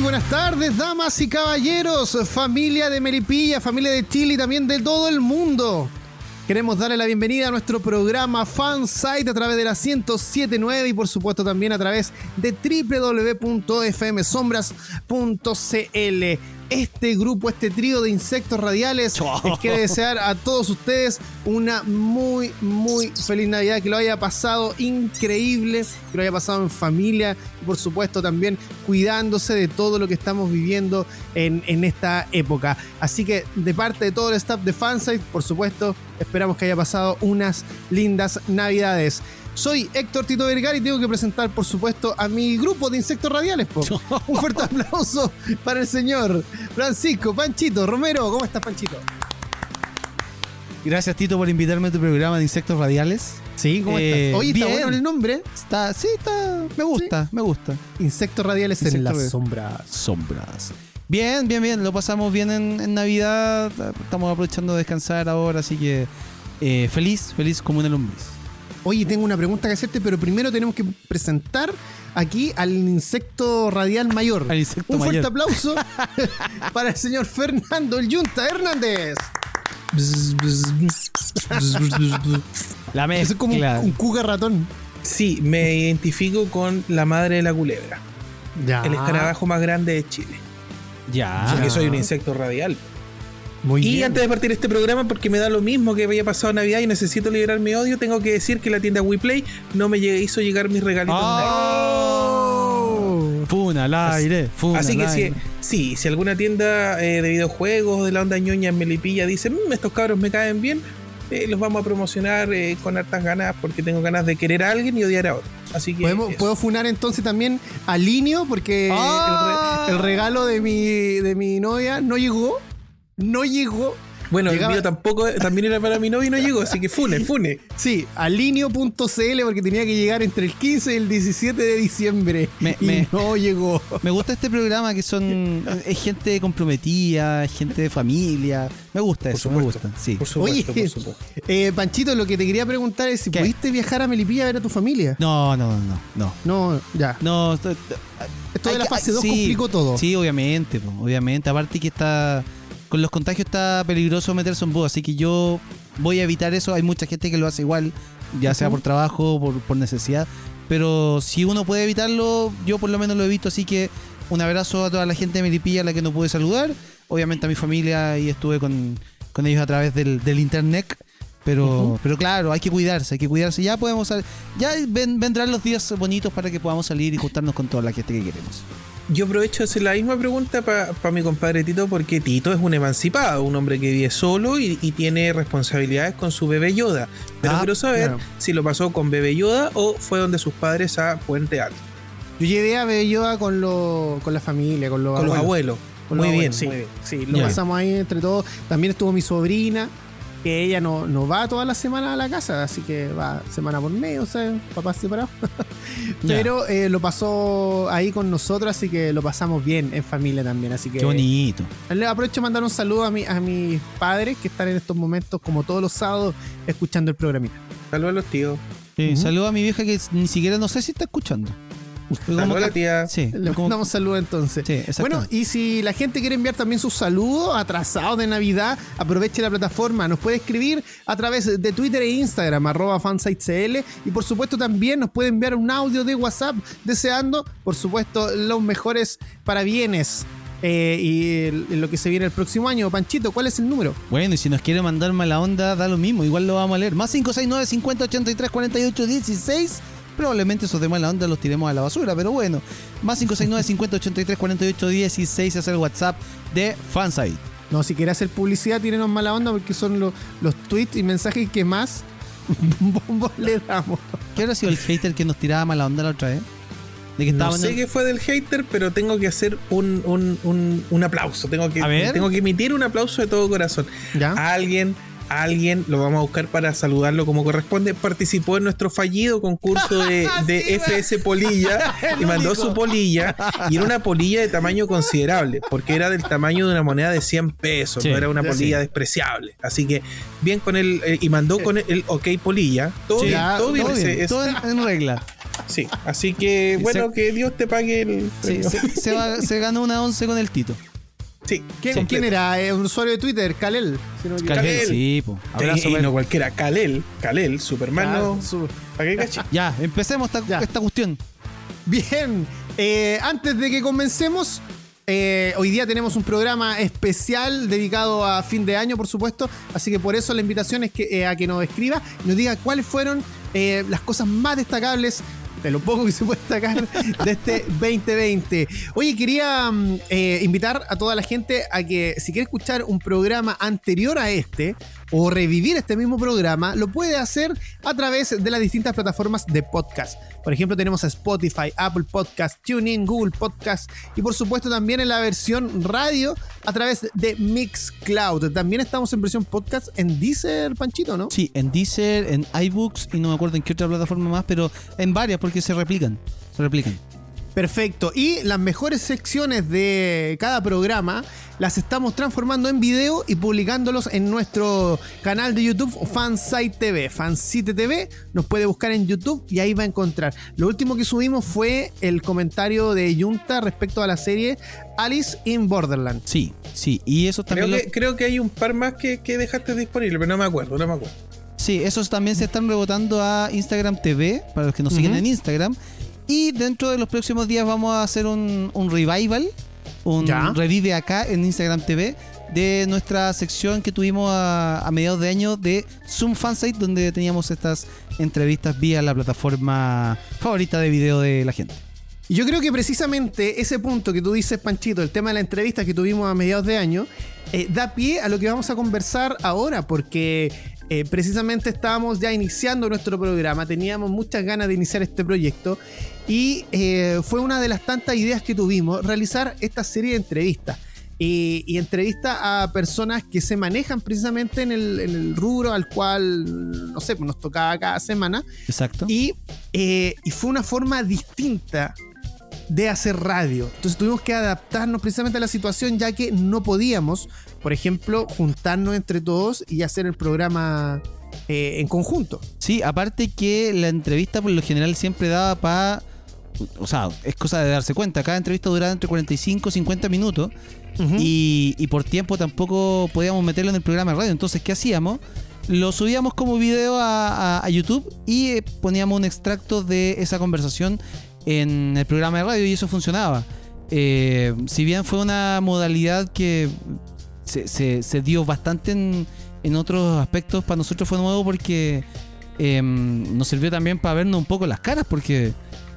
Muy buenas tardes, damas y caballeros, familia de Melipilla, familia de Chile y también de todo el mundo. Queremos darle la bienvenida a nuestro programa Fansite a través de la 1079 y por supuesto también a través de www.fmsombras.cl este grupo, este trío de insectos radiales. Les quiero desear a todos ustedes una muy, muy feliz Navidad, que lo haya pasado increíble, que lo haya pasado en familia y por supuesto también cuidándose de todo lo que estamos viviendo en, en esta época. Así que de parte de todo el staff de Fansite, por supuesto, esperamos que haya pasado unas lindas Navidades. Soy Héctor Tito Vergara y tengo que presentar, por supuesto, a mi grupo de insectos radiales. Po. Un fuerte aplauso para el señor Francisco Panchito Romero. ¿Cómo estás, Panchito? Gracias, Tito, por invitarme a tu programa de insectos radiales. Sí, ¿cómo Eh, estás? Oye, está bien. bueno el nombre. Está, sí, está. Me gusta, me gusta. Insectos radiales en las sombras. Sombras. Bien, bien, bien. Lo pasamos bien en, en Navidad. Estamos aprovechando de descansar ahora, así que eh, feliz, feliz como una lombriz. Oye, tengo una pregunta que hacerte, pero primero tenemos que presentar aquí al insecto radial mayor. Al insecto Un fuerte aplauso para el señor Fernando el Yunta Hernández. La Eso es como un, un cuca ratón. Sí, me identifico con la madre de la culebra, Ya. el escarabajo más grande de Chile. Ya. Porque soy un insecto radial. Muy y bien. antes de partir este programa, porque me da lo mismo que había pasado Navidad y necesito liberar mi odio, tengo que decir que la tienda WePlay no me hizo llegar mis regalitos. Oh. Funa al aire. Funa Así que si, sí, si alguna tienda eh, de videojuegos de la onda ñoña en Melipilla dice, "Mm, estos cabros me caen bien, eh, los vamos a promocionar eh, con hartas ganas porque tengo ganas de querer a alguien y odiar a otro. Así que ¿Podemos- eso. ¿Puedo funar entonces también a Linio? Porque el, Ah. re- el regalo de mi, de mi novia no llegó. No llegó. Bueno, Llegaba- el mío tampoco, también era para mi novio y no llegó, así que fune, fune. Sí, a linio.cl porque tenía que llegar entre el 15 y el 17 de diciembre. Me- y me- no llegó. Me gusta este programa que son. Es gente comprometida, es gente de familia. Me gusta Por eso, me gusta. Sí. Por supuesto, Oye, por supuesto. eh, Panchito, lo que te quería preguntar es si ¿Qué? pudiste viajar a Melipilla a ver a tu familia. No, no, no, no. No, ya. No, esto- Esto de la que- fase 2 sí, complicó todo. Sí, obviamente, obviamente. Aparte que está. Con los contagios está peligroso meterse en bus, así que yo voy a evitar eso. Hay mucha gente que lo hace igual, ya sea por trabajo, por, por necesidad. Pero si uno puede evitarlo, yo por lo menos lo evito. Así que un abrazo a toda la gente de Melipilla a la que no pude saludar. Obviamente a mi familia y estuve con, con ellos a través del, del internet. Pero, pero claro, hay que cuidarse, hay que cuidarse. Ya podemos ya ven- vendrán los días bonitos para que podamos salir y juntarnos con toda la gente que queremos. Yo aprovecho de hacer la misma pregunta para mi compadre Tito, porque Tito es un emancipado, un hombre que vive solo y, y tiene responsabilidades con su bebé Yoda. Pero Ah, quiero saber claro. si lo pasó con bebé Yoda o fue donde sus padres a Puente Alto, Yo llevé a Belloa con, lo, con la familia, con los con los abuelos. Con Muy los bien, abuelos, sí. muy bien. Sí, lo pasamos ahí entre todos. También estuvo mi sobrina, que ella no, no va toda la semana a la casa, así que va semana por medio, o sea, papás separados. Pero eh, lo pasó ahí con nosotros, así que lo pasamos bien en familia también. Así que Qué bonito. le aprovecho de mandar un saludo a, mi, a mis padres que están en estos momentos, como todos los sábados, escuchando el programita. Saludos a los tíos. Sí, Ujú. Saludo a mi vieja que ni siquiera no sé si está escuchando. Saludos la tía. Sí, Le como- mandamos saludos entonces. sí. Bueno, y si la gente quiere enviar también sus saludos atrasados de Navidad, aproveche la plataforma. Nos puede escribir a través de Twitter e Instagram, arroba fansitecl. Y por supuesto también nos puede enviar un audio de WhatsApp deseando, por supuesto, los mejores parabienes. eh, y el- lo que se viene el próximo año. Panchito, ¿cuál es el número? Bueno, y si nos quiere mandar mala onda, da lo mismo. Igual lo vamos a leer. Más 569 50 83 48 16. Probablemente esos de mala onda los tiremos a la basura, pero bueno. Más 569 50 83 48 16 es el WhatsApp de Fansite. No, si quiere hacer publicidad, tírenos mala onda porque son lo- los tweets y mensajes que más bombos le damos. ¿Qué habrá sido el hater que nos tiraba mala onda la otra vez? De que No sé en- qué fue del hater, pero tengo que hacer un, un- un- un aplauso. Tengo que, A ver. tengo que emitir un aplauso de todo corazón. ¿Ya? Alguien, alguien, lo vamos a buscar para saludarlo como corresponde, participó en nuestro fallido concurso de, de Sí, FS Polilla y mandó su polilla. Y era una polilla de tamaño considerable, porque era del tamaño de una moneda de 100 pesos, Sí, no era una sí. polilla despreciable. Así que bien con él, eh, y mandó con el, el OK Polilla. Todo Sí, bien, todo bien. ese- ese- todo en, en regla. sí, así que bueno, se- que Dios te pague el Sí, se, se va- se ganó una once con el Tito. Sí, ¿Quién, era? Eh, un usuario de Twitter, Kalel. si no. Calel, Calel. sí, po. Abrazo Sí, no cualquiera, Kalel, Kalel, Supermano. Ah, su- ¿Para qué caché? Ya, empecemos esta, Ya. esta cuestión. Bien, eh, antes de que comencemos, eh, hoy día tenemos un programa especial dedicado a fin de año, por supuesto. Así que por eso la invitación es que, eh, a que nos escriba y nos diga cuáles fueron eh, las cosas más destacables. De lo poco que se puede destacar de este 2020. Oye, quería mm, eh, invitar a toda la gente a que si quiere escuchar un programa anterior a este o revivir este mismo programa, lo puede hacer a través de las distintas plataformas de podcast. Por ejemplo, tenemos a Spotify, Apple Podcast, TuneIn, Google Podcast y por supuesto también en la versión radio a través de Mixcloud. También estamos en versión podcast en Deezer, Panchito, ¿no? Sí, en Deezer, en iBooks y no me acuerdo en qué otra plataforma más, pero en varias porque se replican. Se replican. Perfecto. Y las mejores secciones de cada programa las estamos transformando en video y publicándolos en nuestro canal de YouTube Fansite TV. Fansite TV nos puede buscar en YouTube y ahí va a encontrar. Lo último que subimos fue el comentario de Junta respecto a la serie Alice in Borderland. Sí, sí. Y eso Creo también. que, lo- creo que hay un par más que, que dejaste disponible, pero no me acuerdo, no me acuerdo. Sí, esos también se están rebotando a Instagram TV, para los que nos siguen en Instagram. Y dentro de los próximos días vamos a hacer un, un revival, un Ya. revive acá en Instagram TV de nuestra sección que tuvimos a, a mediados de año de Zoom Fansite, donde teníamos estas entrevistas vía la plataforma favorita de video de la gente. Y yo creo que precisamente ese punto que tú dices, Panchito, el tema de la entrevista que tuvimos a mediados de año, eh, da pie a lo que vamos a conversar ahora, porque eh, precisamente estábamos ya iniciando nuestro programa, teníamos muchas ganas de iniciar este proyecto y eh, fue una de las tantas ideas que tuvimos, realizar esta serie de entrevistas. Y, y entrevistas a personas que se manejan precisamente en el, en el rubro al cual, no sé, pues nos tocaba cada semana. Exacto. Y, eh, y fue una forma distinta de hacer radio. Entonces tuvimos que adaptarnos precisamente a la situación ya que no podíamos, por ejemplo, juntarnos entre todos y hacer el programa eh, en conjunto. Sí, aparte que la entrevista por lo general siempre daba para. O sea, es cosa de darse cuenta. Cada entrevista duraba entre 45 y 50 minutos. Y, y por tiempo tampoco podíamos meterlo en el programa de radio. Entonces, ¿qué hacíamos? Lo subíamos como video a, a- a YouTube y eh, poníamos un extracto de esa conversación en el programa de radio y eso funcionaba. Eh, si bien fue una modalidad que se, se- se dio bastante en, en otros aspectos, para nosotros fue nuevo porque eh, nos sirvió también para vernos un poco las caras porque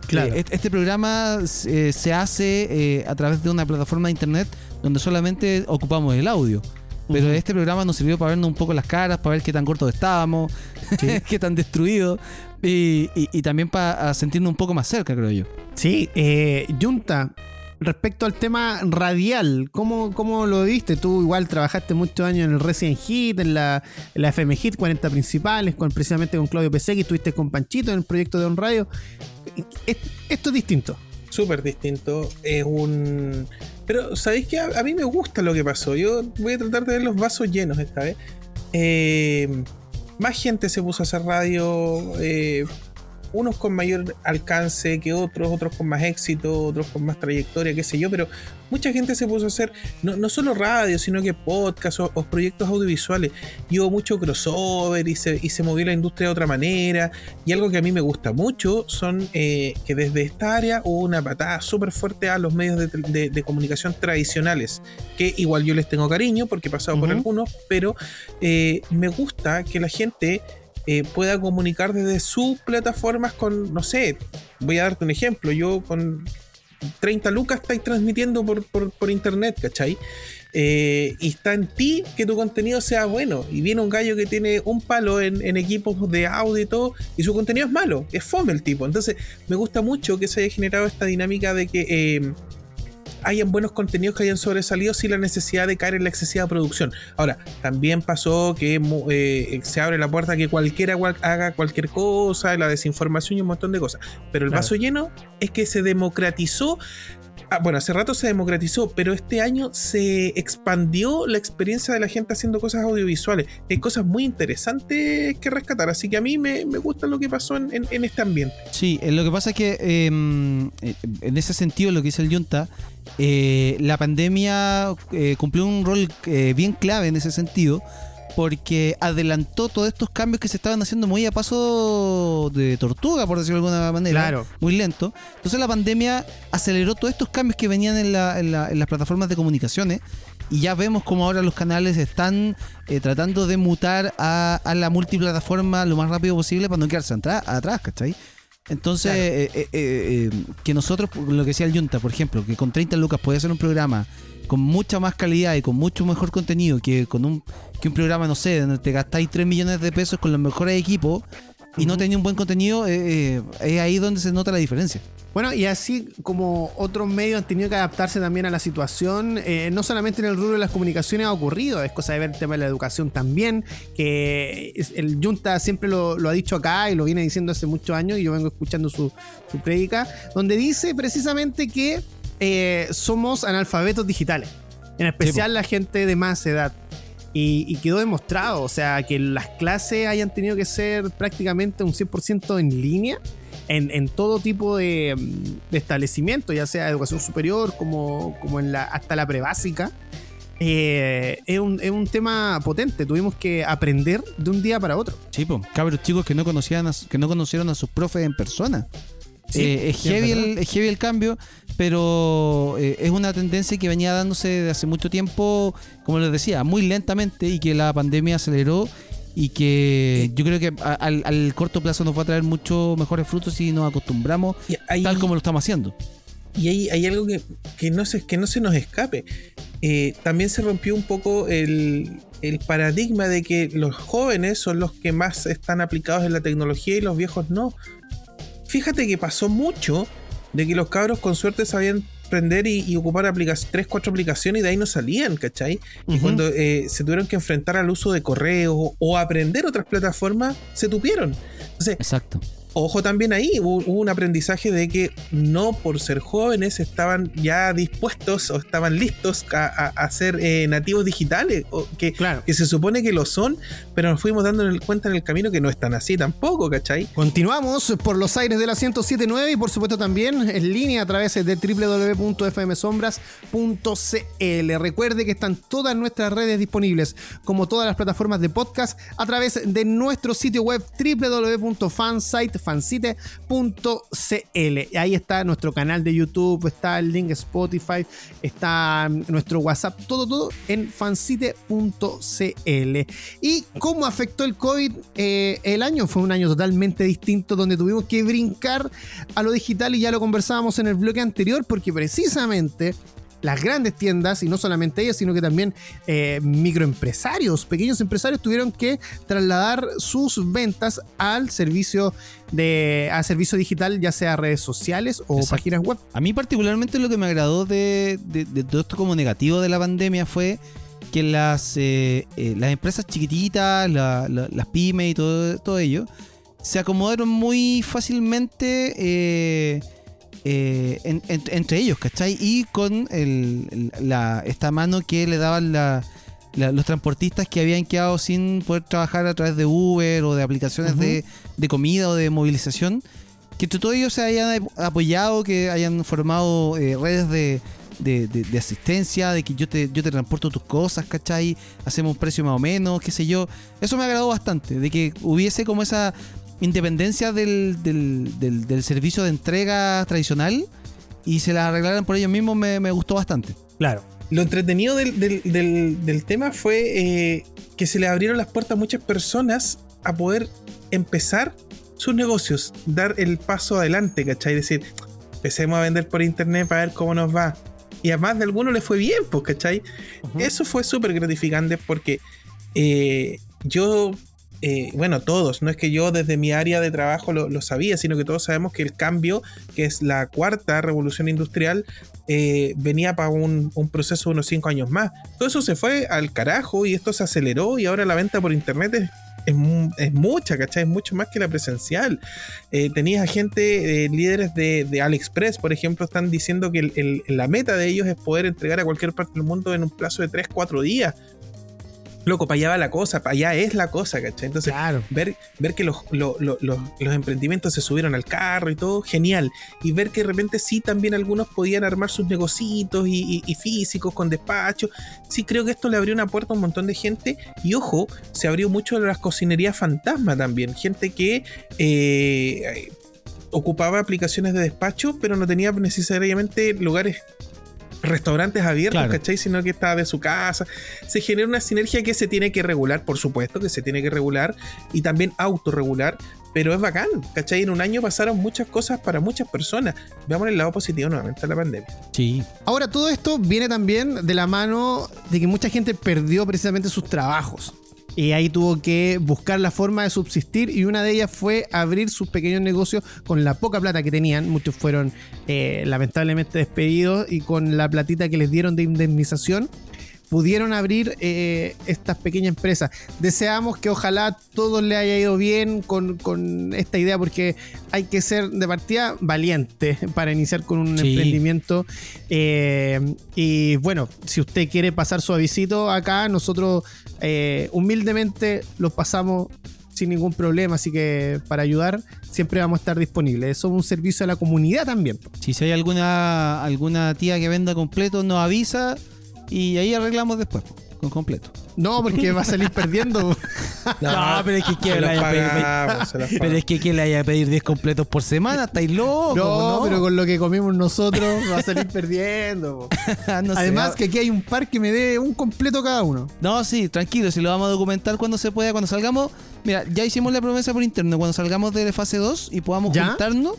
Claro. eh, este- este programa eh, se hace a través de una plataforma de internet donde solamente ocupamos el audio. Pero este programa nos sirvió para vernos un poco las caras, para ver qué tan cortos estábamos, qué tan destruidos y, y- y también para sentirnos un poco más cerca, creo yo. Sí, eh, Junta, respecto al tema radial, ¿cómo, ¿cómo lo viste? Tú igual trabajaste muchos años en el Resident Hit, en la, en la FM Hit, 40 principales, con, precisamente con Claudio Pesegui, estuviste con Panchito en el proyecto de On Radio. Es- Esto es distinto. Súper distinto. Es un. Pero, ¿sabéis qué? A, a mí me gusta lo que pasó. Yo voy a tratar de ver los vasos llenos esta vez. Eh, más gente se puso a hacer radio. eh, unos con mayor alcance que otros, otros con más éxito, otros con más trayectoria, qué sé yo, pero mucha gente se puso a hacer no, no solo radio, sino que podcast o, o proyectos audiovisuales. Y hubo mucho crossover y se, y se movió la industria de otra manera. Y algo que a mí me gusta mucho son eh, que desde esta área hubo una patada súper fuerte a los medios de, de- de comunicación tradicionales, que igual yo les tengo cariño porque he pasado por algunos, pero eh, me gusta que la gente eh, pueda comunicar desde sus plataformas con, no sé, voy a darte un ejemplo, yo con 30 lucas estáis transmitiendo por, por, por internet, ¿cachai? Eh, y está en ti que tu contenido sea bueno. Y viene un gallo que tiene un palo en, equipos de audio y todo, y su contenido es malo, es fome el tipo. Entonces, me gusta mucho que se haya generado esta dinámica de que eh, hayan buenos contenidos que hayan sobresalido sin la necesidad de caer en la excesiva producción. Ahora, también pasó que eh, se abre la puerta a que cualquiera haga cualquier cosa, la desinformación y un montón de cosas. Pero el vaso lleno es que se democratizó Ah, bueno, hace rato se democratizó, pero este año se expandió la experiencia de la gente haciendo cosas audiovisuales. Hay cosas muy interesantes que rescatar, así que a mí me, gusta lo que pasó en, este ambiente. Sí, eh, lo que pasa es que em, eh, en ese sentido, lo que dice el Yunta, eh, la pandemia cumplió un rol bien clave en ese sentido porque adelantó todos estos cambios que se estaban haciendo muy a paso de tortuga, por decirlo de alguna manera. Claro. Muy lento. Entonces la pandemia aceleró todos estos cambios que venían en, las plataformas de comunicaciones. Y ya vemos como ahora los canales están eh, tratando de mutar a, la multiplataforma lo más rápido posible para no quedarse atrás, ¿cachai? Entonces, eh, eh, que nosotros, lo que decía el Junta, por ejemplo, que con 30 lucas puede hacer un programa con mucha más calidad y con mucho mejor contenido que con un, que un programa, no sé, donde te gastáis 3 millones de pesos con los mejores equipos y no tenéis un buen contenido, eh, eh, es ahí donde se nota la diferencia. Bueno, y así como otros medios han tenido que adaptarse también a la situación, eh, no solamente en el rubro de las comunicaciones ha ocurrido, es cosa de ver el tema de la educación también, que el Junta siempre lo, ha dicho acá y lo viene diciendo hace muchos años y yo vengo escuchando su, su prédica, donde dice precisamente que eh, somos analfabetos digitales. En especial la gente de más edad. Y, quedó demostrado, o sea, que las clases hayan tenido que ser prácticamente un 100% en línea en, todo tipo de, establecimiento, ya sea educación superior como, como en la, hasta la prebásica. Eh, es, un, es, un, tema potente. Tuvimos que aprender de un día para otro. Sí, pues, cabros chicos que no conocían que no conocieron a sus profes en persona. Eh, es, heavy el, cambio, pero eh, es una tendencia que venía dándose desde hace mucho tiempo, como les decía, muy lentamente y que la pandemia aceleró y que yo creo que al, corto plazo nos va a traer muchos mejores frutos si nos acostumbramos tal como lo estamos haciendo. Y hay, hay algo que, que, no se, que no se nos escape. Eh, también se rompió un poco el, el paradigma de que los jóvenes son los que más están aplicados en la tecnología y los viejos no fíjate que pasó mucho de que los cabros con suerte sabían prender y, ocupar aplicaciones, tres, cuatro aplicaciones y de ahí no salían, ¿cachai? Y cuando eh, se tuvieron que enfrentar al uso de correos o aprender otras plataformas, se tupieron. Exacto ojo también ahí, hubo, un aprendizaje de que no por ser jóvenes estaban ya dispuestos o estaban listos a, ser eh, nativos digitales, o que, que se supone que lo son, pero nos fuimos dando cuenta en el camino que no están así tampoco, ¿cachai? Continuamos por los aires de la 1079 y por supuesto también en línea a través de www.fmsombras.cl. Recuerde que están todas nuestras redes disponibles, como todas las plataformas de podcast, a través de nuestro sitio web www.fansite fancite.cl. Ahí está nuestro canal de YouTube, está el link Spotify, está nuestro WhatsApp, todo, todo en fancite.cl. ¿Y cómo afectó el COVID eh, el año? Fue un año totalmente distinto donde tuvimos que brincar a lo digital y ya lo conversábamos en el bloque anterior porque precisamente las grandes tiendas, y no solamente ellas, sino que también eh, microempresarios, pequeños empresarios tuvieron que trasladar sus ventas al servicio de a servicio digital, ya sea redes sociales o páginas web. A mí particularmente lo que me agradó de, todo esto como negativo de la pandemia fue que las, eh, eh, las empresas chiquititas, las pymes y todo, todo ello, se acomodaron muy fácilmente eh, entre ellos, ¿cachai? Y con esta mano que le daban los transportistas que habían quedado sin poder trabajar a través de Uber o de aplicaciones de, comida o de movilización, que entre todos ellos se hayan apoyado, que hayan formado eh, redes de, asistencia, de que yo te, yo te transporto tus cosas, ¿cachai? Hacemos un precio más o menos, qué sé yo. Eso me agradó bastante, de que hubiese como esa independencia del, del, servicio de entrega tradicional y se la arreglaran por ellos mismos me, gustó bastante. Claro. Lo entretenido del, tema fue eh, que se le abrieron las puertas a muchas personas a poder empezar sus negocios, dar el paso adelante, ¿cachai? Decir, empecemos a vender por internet para ver cómo nos va. y a más de alguno le fue bien, pues, ¿cachai? Eso fue súper gratificante porque eh, yo eh, bueno, todos, no es que yo desde mi área de trabajo lo, sabía, sino que todos sabemos que el cambio, que es la cuarta revolución industrial, eh, venía para un, proceso de unos cinco años más. Todo eso se fue al carajo y esto se aceleró y ahora la venta por internet es mucha, ¿cachai? Es mucho más que la presencial. Eh, tenías a gente, líderes de, de, AliExpress, por ejemplo, están diciendo que la meta de ellos es poder entregar a cualquier parte del mundo en un plazo de 3, 4 días loco, para allá va la cosa, para allá es la cosa, ¿cachai? Entonces, ver, ver que los, emprendimientos se subieron al carro y todo, genial. Y ver que de repente sí también algunos podían armar sus negocios y, físicos con despacho. Sí, creo que esto le abrió una puerta a un montón de gente. Y ojo, se abrió mucho de las cocinerías fantasma también. Gente que eh, ocupaba aplicaciones de despacho, pero no tenía necesariamente lugares restaurantes abiertos, ¿cachai? Sino que está de su casa. Se genera una sinergia que se tiene que regular, por supuesto, que se tiene que regular y también autorregular, pero es bacán, ¿cachai? En un año pasaron muchas cosas para muchas personas. Veamos el lado positivo nuevamente de la pandemia. Sí. Ahora, todo esto viene también de la mano de que mucha gente perdió precisamente sus trabajos. Y ahí tuvo que buscar la forma de subsistir y una de ellas fue abrir sus pequeños negocios con la poca plata que tenían. Muchos fueron eh, lamentablemente despedidos y con la platita que les dieron de indemnización pudieron abrir eh, estas pequeñas empresas. Deseamos que ojalá todo le haya ido bien con, esta idea, porque hay que ser de partida valiente para iniciar con un emprendimiento. Eh, y bueno, si usted quiere pasar su avisito acá, nosotros eh, humildemente los pasamos sin ningún problema, así que para ayudar siempre vamos a estar disponibles. Eso es un servicio a la comunidad también. Si hay alguna, alguna tía que venda completo, nos avisa y ahí arreglamos después, con completo. No, porque va a salir perdiendo. no, pero es que quién le haya pedir, pero es que quién le haya a pedir 10 completos por semana, estáis locos. No, pero con lo que comimos nosotros va a salir perdiendo. Además que aquí hay un par que me dé un completo cada uno. No, sí, tranquilo, si lo vamos a documentar cuando se pueda, cuando salgamos. Mira, ya hicimos la promesa por interno, cuando salgamos de fase 2 y podamos juntarnos,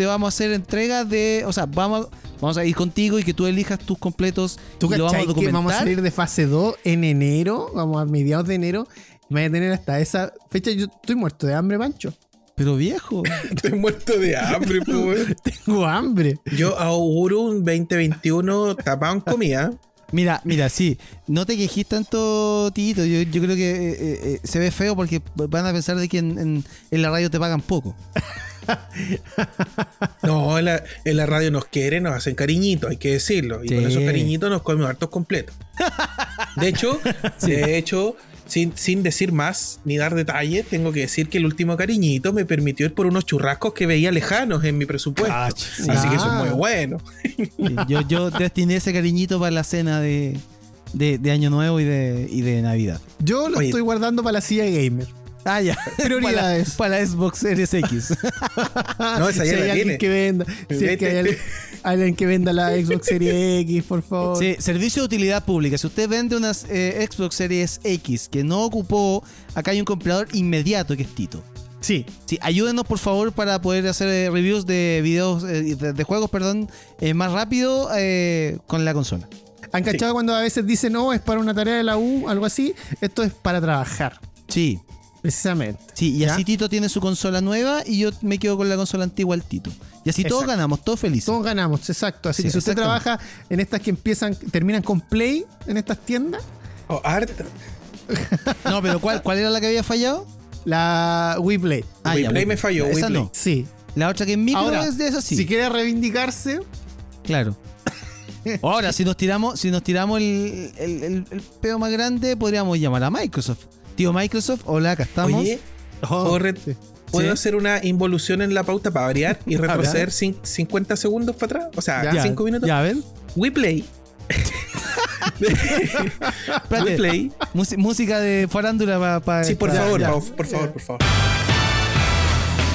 te vamos a hacer entrega de, o sea, vamos Vamos a ir contigo y que tú elijas tus completos ¿Tú y lo vamos a documentar. Que vamos a salir de fase 2 en enero, vamos a mediados de enero. Y voy a tener hasta esa fecha. Yo estoy muerto de hambre, Pancho. Pero viejo. estoy muerto de hambre, pues. Tengo hambre. Yo auguro un 2021 tapado en comida. Mira, mira, sí, no te quejes tanto, Tito. Yo, yo creo que eh, eh, eh, se ve feo porque van a pensar de que en, en la radio te pagan poco. no, en la, radio nos quieren, nos hacen cariñitos, hay que decirlo. Y con esos cariñitos nos comemos hartos completos. De hecho, de hecho, sin, sin, decir más ni dar detalles, tengo que decir que el último cariñito me permitió ir por unos churrascos que veía lejanos en mi presupuesto. Ah, Así que eso es muy ah. bueno. yo, yo destiné ese cariñito para la cena de, Año Nuevo y de, y de Navidad. Yo lo estoy guardando para la silla gamer. Ah, ya. Prioridades. Para, la Xbox Series X. no, esa ya si hay alguien que venda. Si es que hay alguien que venda la Xbox Series X, por favor. Sí, servicio de utilidad pública. Si usted vende unas eh, Xbox Series X que no ocupó, acá hay un comprador inmediato que es Tito. Sí. Sí, ayúdenos por favor para poder hacer eh, reviews de videos, eh, de, juegos, perdón, más rápido con la consola. ¿Han cachado cuando a veces dicen, no, es para una tarea de la U, algo así? Esto es para trabajar. Sí. Precisamente. Sí, y así Tito tiene su consola nueva y yo me quedo con la consola antigua al Tito. Y así todos ganamos, todos felices. Todos ganamos, exacto. Así que si usted trabaja en estas que empiezan, terminan con Play en estas tiendas. O oh, Art. no, pero ¿cuál, ¿cuál era la que había fallado? La Wii Play. Ah, Wii Play me falló. Esa no. Sí. La otra que es micro es de esa sí. Si quiere reivindicarse. Claro. Ahora, si nos tiramos, si nos tiramos el, el, el pedo más grande, podríamos llamar a Microsoft tío Microsoft, hola, acá estamos. Oye, oh, ¿puedo hacer una involución en la pauta para variar y retroceder 50 segundos para atrás? O sea, 5 minutos. Ya, ven. WePlay. WePlay. música de farándula para. sí, por favor, por favor, por favor.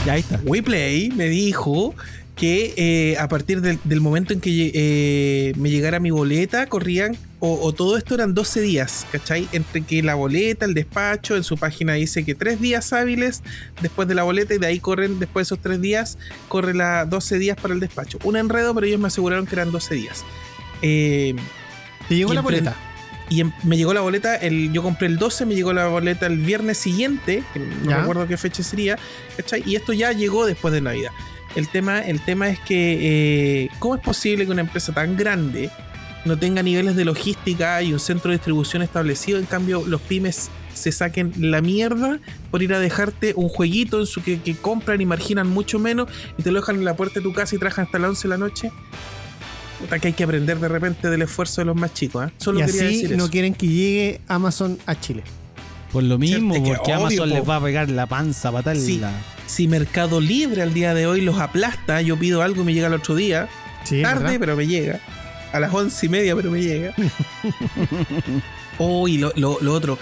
Ya ahí está. WePlay me dijo que eh, a partir del, momento en que eh, me llegara mi boleta, corrían, o, todo esto eran 12 días, ¿cachai? Entre que la boleta, el despacho, en su página dice que 3 días hábiles después de la boleta y de ahí corren, después de esos 3 días, corre la 12 días para el despacho. Un enredo, pero ellos me aseguraron que eran 12 días. Eh, ¿Te llegó la boleta? Y me llegó la boleta, el, yo compré el 12, me llegó la boleta el viernes siguiente, que no Ya. recuerdo qué fecha sería, ¿cachai? Y esto ya llegó después de Navidad. El tema, el tema es que, eh, ¿cómo es posible que una empresa tan grande no tenga niveles de logística y un centro de distribución establecido? En cambio, los pymes se saquen la mierda por ir a dejarte un jueguito en su que, que compran y marginan mucho menos y te lo dejan en la puerta de tu casa y trabajan hasta las 11 de la noche. Puta, que hay que aprender de repente del esfuerzo de los más chicos, ¿eh? Solo Y quería así decir no eso. quieren que llegue Amazon a Chile. Por lo mismo, Es que porque obvio, Amazon po. les va a pegar la panza para tal. Sí. Si Mercado Libre al día de hoy los aplasta, yo pido algo y me llega el otro día. Sí, Tarde, ¿verdad? pero me llega. A las once y media, pero me llega. oh, y lo, lo- lo otro.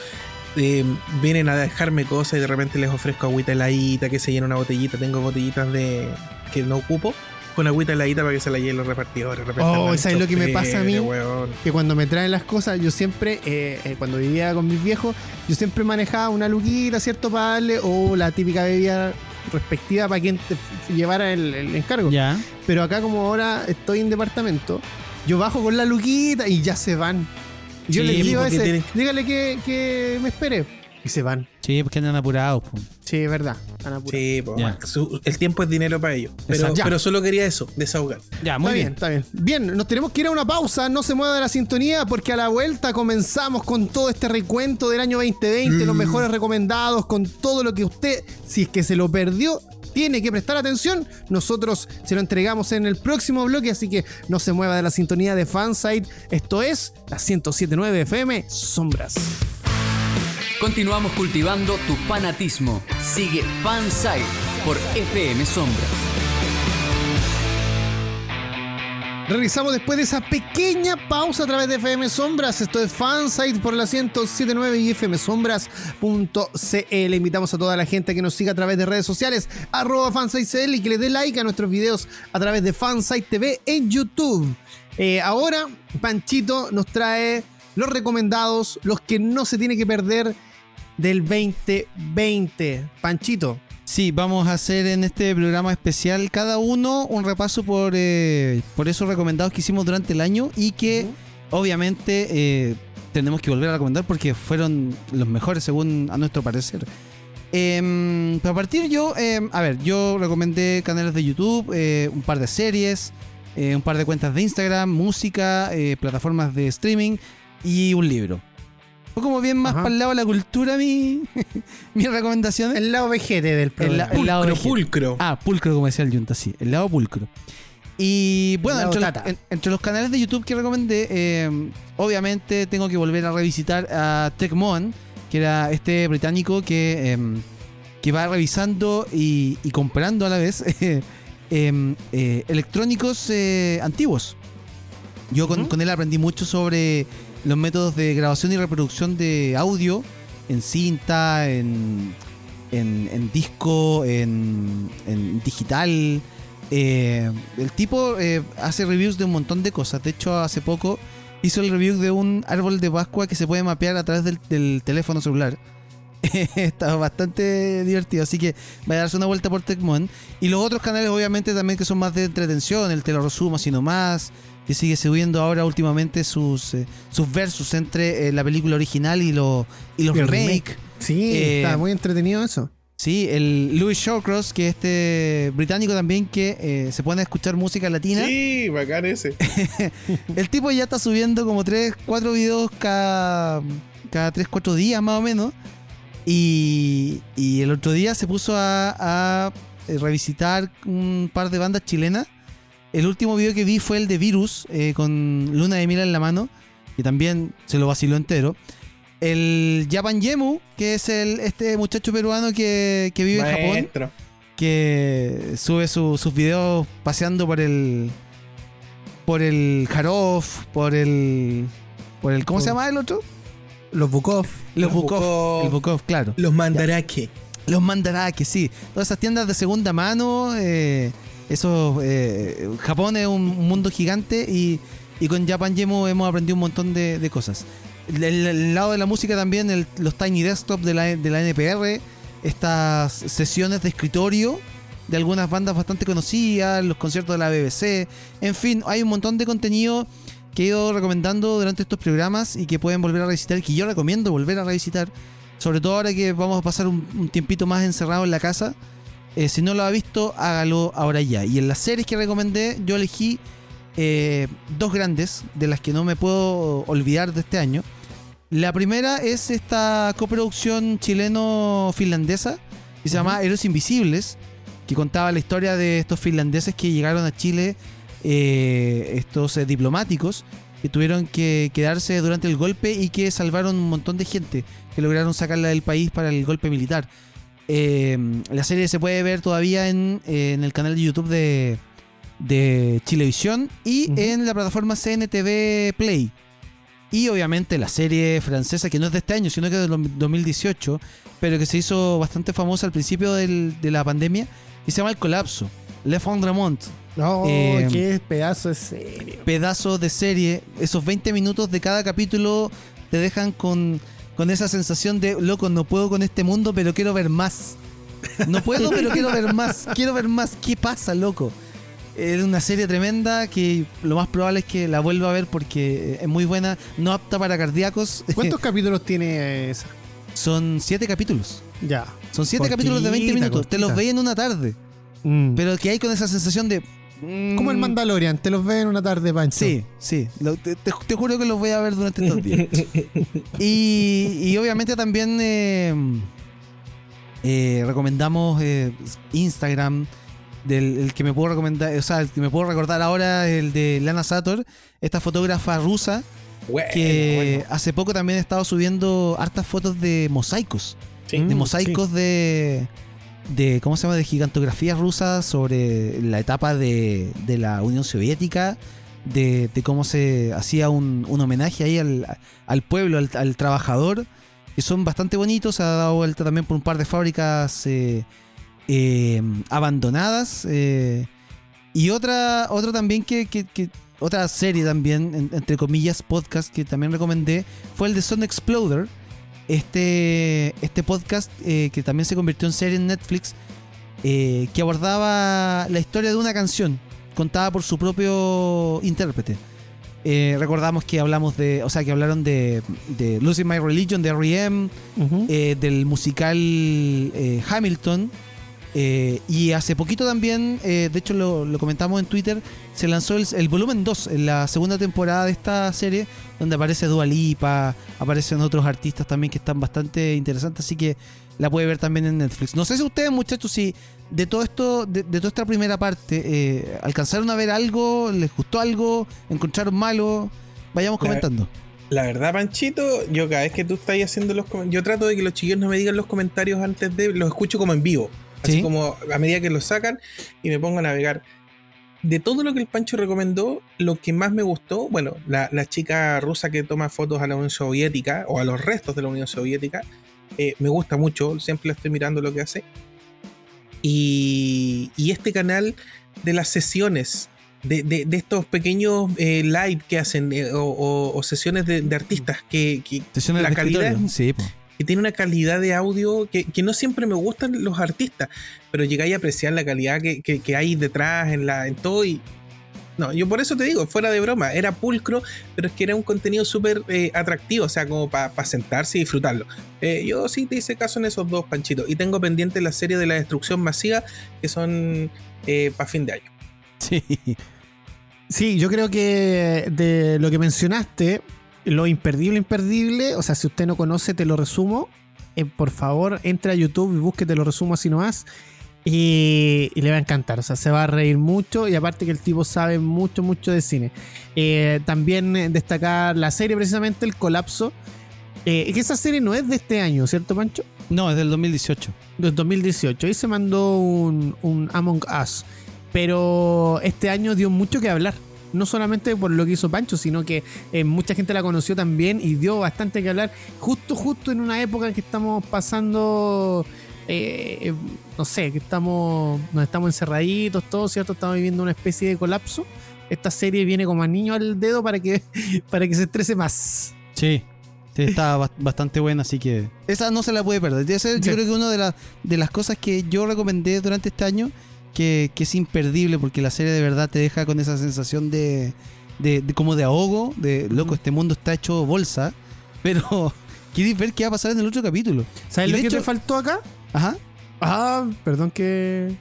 eh, vienen a dejarme cosas y de repente les ofrezco agüita heladita, que se llena una botellita. Tengo botellitas de que no ocupo. Con agüita heladita para que se la lleven los repartidores. Oh, ¿sabes lo que me pasa a mí? weón. que cuando me traen las cosas, yo siempre, eh, eh, cuando vivía con mis viejos, yo siempre manejaba una luquita, ¿cierto? Para darle, o la típica bebida respectiva para quien te llevara el, el encargo. Ya. Pero acá, como ahora estoy en departamento, yo bajo con la luquita y ya se van. Yo Sí, les digo a ese, tiene- dígale que, que me espere. Y se van. Sí, porque andan apurados. po. Sí, es verdad. Sí, po, Ya. su- el tiempo es dinero para ellos. Pero, solo quería eso, desahogar. Ya, Está muy bien, bien. está bien. Bien, nos tenemos que ir a una pausa. No se mueva de la sintonía porque a la vuelta comenzamos con todo este recuento del año 2020, los mejores recomendados, con todo lo que usted, si es que se lo perdió, tiene que prestar atención. Nosotros se lo entregamos en el próximo bloque, así que no se mueva de la sintonía de Fansite. Esto es la 1079 FM Sombras. Continuamos cultivando tu fanatismo. Sigue Fansite por FM Sombra. Regresamos después de esa pequeña pausa a través de FM Sombras. Esto es Fansite por la 1079 y fmsombras.cl. Invitamos a toda la gente que nos siga a través de redes sociales, arroba fansitecl y que le dé like a nuestros videos a través de Fansite TV en YouTube. Eh, ahora, Panchito nos trae los recomendados, los que no se tiene que perder del 2020. Panchito, Sí, vamos a hacer en este programa especial cada uno un repaso por, eh, por esos recomendados que hicimos durante el año y que obviamente eh, tenemos que volver a recomendar porque fueron los mejores según a nuestro parecer. Em, para partir yo, em, a ver, yo recomendé canales de YouTube, eh, un par de series, eh, un par de cuentas de Instagram, música, eh, plataformas de streaming y un libro. Fue como bien más Ajá. para el lado de la cultura mi, mi recomendación. el lado vejete del El, programa. la- el lado Pulcro, vejete. pulcro. Ah, pulcro, como decía el Junta, sí. El lado pulcro. Y bueno, lado entre, los- tata. en- entre los canales de YouTube que recomendé, eh, obviamente tengo que volver a revisitar a Tecmon, que era este británico que, eh, que va revisando y, y comprando a la vez eh, eh, eh, electrónicos eh, antiguos. Yo con él aprendí mucho sobre los métodos de grabación y reproducción de audio en cinta, en, en, en disco, en, digital. Eh, el tipo eh, hace reviews de un montón de cosas. De hecho, hace poco hizo el review de un árbol de Pascua que se puede mapear a través del, teléfono celular. Está bastante divertido, así que vaya a darse una vuelta por Tecmon. Y los otros canales, obviamente, también que son más de entretención, el te lo resumo así nomás, que sigue subiendo ahora últimamente sus, eh, sus versus entre eh, la película original y, lo- y los Y remake. remake. Sí, Eh, está muy entretenido eso. Sí, el Louis Shawcross, que es este británico también que eh, se pone a escuchar música latina. Sí, bacán ese. El tipo ya está subiendo como 3, 4 videos cada, cada 3, 4 días más o menos. Y, y el otro día se puso a, a revisitar un par de bandas chilenas. El último video que vi fue el de Virus, eh, con Luna de Miel en la mano, que también se lo vaciló entero. El Japan Yemu, que es el, este muchacho peruano que, que vive en Japón que sube su- sus videos paseando por el por el Harof, por el por el ¿cómo se llama el otro? Los Bukov. Los Los Bukov, Bukov. el Bukov, claro. Los mandarake. Los Mandarake, sí. Todas esas tiendas de segunda mano, eh, eso eh, Japón es un mundo gigante y, con Japan Yemo hemos aprendido un montón de, cosas. El, lado de la música también, los Tiny Desktop de la, de la NPR, estas sesiones de escritorio de algunas bandas bastante conocidas, los conciertos de la BBC, en fin, hay un montón de contenido que he ido recomendando durante estos programas y que pueden volver a revisitar, que yo recomiendo volver a revisitar, sobre todo ahora que vamos a pasar un, un tiempito más encerrado en la casa. Eh, si no lo ha visto, hágalo ahora ya. Y en las series que recomendé, yo elegí eh, dos grandes, de las que no me puedo olvidar de este año. La primera es esta coproducción chileno-finlandesa que se llama Héroes Invisibles, que contaba la historia de estos finlandeses que llegaron a Chile, eh, estos diplomáticos, que tuvieron que quedarse durante el golpe y que salvaron un montón de gente, que lograron sacarla del país para el golpe militar. Eh, la serie se puede ver todavía en, en el canal de YouTube de, de Chilevisión y en la plataforma CNTV Play. Y obviamente la serie francesa, que no es de este año, sino que es del 2018, pero que se hizo bastante famosa al principio del- de la pandemia, y se llama El Colapso, Le Fondremont. No, Eh, qué pedazo de serie. Pedazo de serie, esos 20 minutos de cada capítulo te dejan con, con esa sensación de, loco, no puedo con este mundo, pero quiero ver más. No puedo, pero quiero ver más. Quiero ver más. ¿Qué pasa, loco? Es una serie tremenda que lo más probable es que la vuelva a ver porque es muy buena, no apta para cardíacos. ¿Cuántos capítulos tiene esa? Son siete capítulos. Ya. Son siete capítulos de 20 Cortita, minutos. Te los veis en una tarde. Mm. Pero que hay con esa sensación de. Mm, Como el Mandalorian, te los ve en una tarde, Pancho. Sí, sí. Lo- te, te- te juro que los voy a ver durante estos días. y, y obviamente también eh, eh, recomendamos eh, Instagram. Del el que me puedo recomendar, o sea, el que me puedo recordar ahora es el de Lana Sator, esta fotógrafa rusa Bueno, que bueno. hace poco también ha estado subiendo hartas fotos de mosaicos Sí. Mm, de mosaicos de, de, ¿cómo se llama? De gigantografías rusas sobre la etapa de, de la Unión Soviética, de, cómo se hacía un, un homenaje ahí al, al pueblo, al, al trabajador, que son bastante bonitos, se ha dado vuelta también por un par de fábricas eh, eh, abandonadas. eh, y otra, otra también que, otra serie también, en- entre comillas, podcast que también recomendé, fue el de Sun Exploder. Este, este podcast eh, que también se convirtió en serie en Netflix, eh, que abordaba la historia de una canción contada por su propio intérprete. Eh, recordamos que hablamos de, o sea, que hablaron de, de Losing My Religion de R.E.M., Ujú. eh, del musical Hamilton. eh, y hace poquito también, eh, de hecho lo, lo comentamos en Twitter, se lanzó el, el volumen 2 en la segunda temporada de esta serie, donde aparece Dua Lipa, aparecen otros artistas también que están bastante interesantes, así que la puede ver también en Netflix. No sé si ustedes muchachos, si de todo esto, de, de toda esta primera parte, eh, alcanzaron a ver algo, les gustó algo, encontraron malo, vayamos La- comentando. La verdad, Panchito, yo cada vez que tú estás haciendo los comentarios, yo trato de que los chiquillos no me digan los comentarios antes de, los escucho como en vivo, así Sí. como a medida que los sacan y me pongo a navegar. De todo lo que el Pancho recomendó, lo que más me gustó, bueno, la, la chica rusa que toma fotos a la Unión Soviética o a los restos de la Unión Soviética, eh, me gusta mucho, siempre estoy mirando lo que hace. Y, y este canal de las sesiones, de, de- de estos pequeños eh, live que hacen eh, o, o- o sesiones de, de artistas que, que, Sesiones la de calidad es- Sí. Que tiene una calidad de audio que, que no siempre me gustan los artistas, pero llegáis a apreciar la calidad que, que- hay detrás en, la, en todo y... No, yo por eso te digo, fuera de broma, era pulcro, pero es que era un contenido súper eh, atractivo, o sea, como para sentarse y disfrutarlo. Eh, yo sí te hice caso en esos dos, Panchitos, y tengo pendiente la serie de la destrucción masiva, que son para fin de año. Sí. Sí, yo creo que de lo que mencionaste, lo imperdible, imperdible, o sea, si usted no conoce, te lo resumo. eh, por favor, entre a YouTube y busque, te lo resumo así nomás. Y, y le va a encantar, o sea, se va a reír mucho y aparte que el tipo sabe mucho, mucho de cine. Eh, también destacar la serie, precisamente El Colapso. Eh, que esa serie no es de este año, ¿cierto, Pancho? No, es del 2018. Del 2018. Ahí se mandó un, un Among Us. Pero este año dio mucho que hablar. No solamente por lo que hizo Pancho, sino que eh, mucha gente la conoció también y dio bastante que hablar. Justo, justo en una época en que estamos pasando. eh, no sé, que estamos. Nos estamos encerraditos, todos, ¿cierto? Estamos viviendo una especie de colapso. Esta serie viene como a niño al dedo para que, para que se estrese más. Sí. Sí, está ba- bastante buena, así que. Esa no se la puede perder. Sí. Yo creo que una de, las de las cosas que yo recomendé durante este año, que, que es imperdible, porque la serie de verdad te deja con esa sensación de, de, de- como de ahogo, de loco, este mundo está hecho bolsa, pero quieres ver qué va a pasar en el otro capítulo. ¿Sabes Y lo que te hecho- faltó acá? Ajá. Ah, perdón que.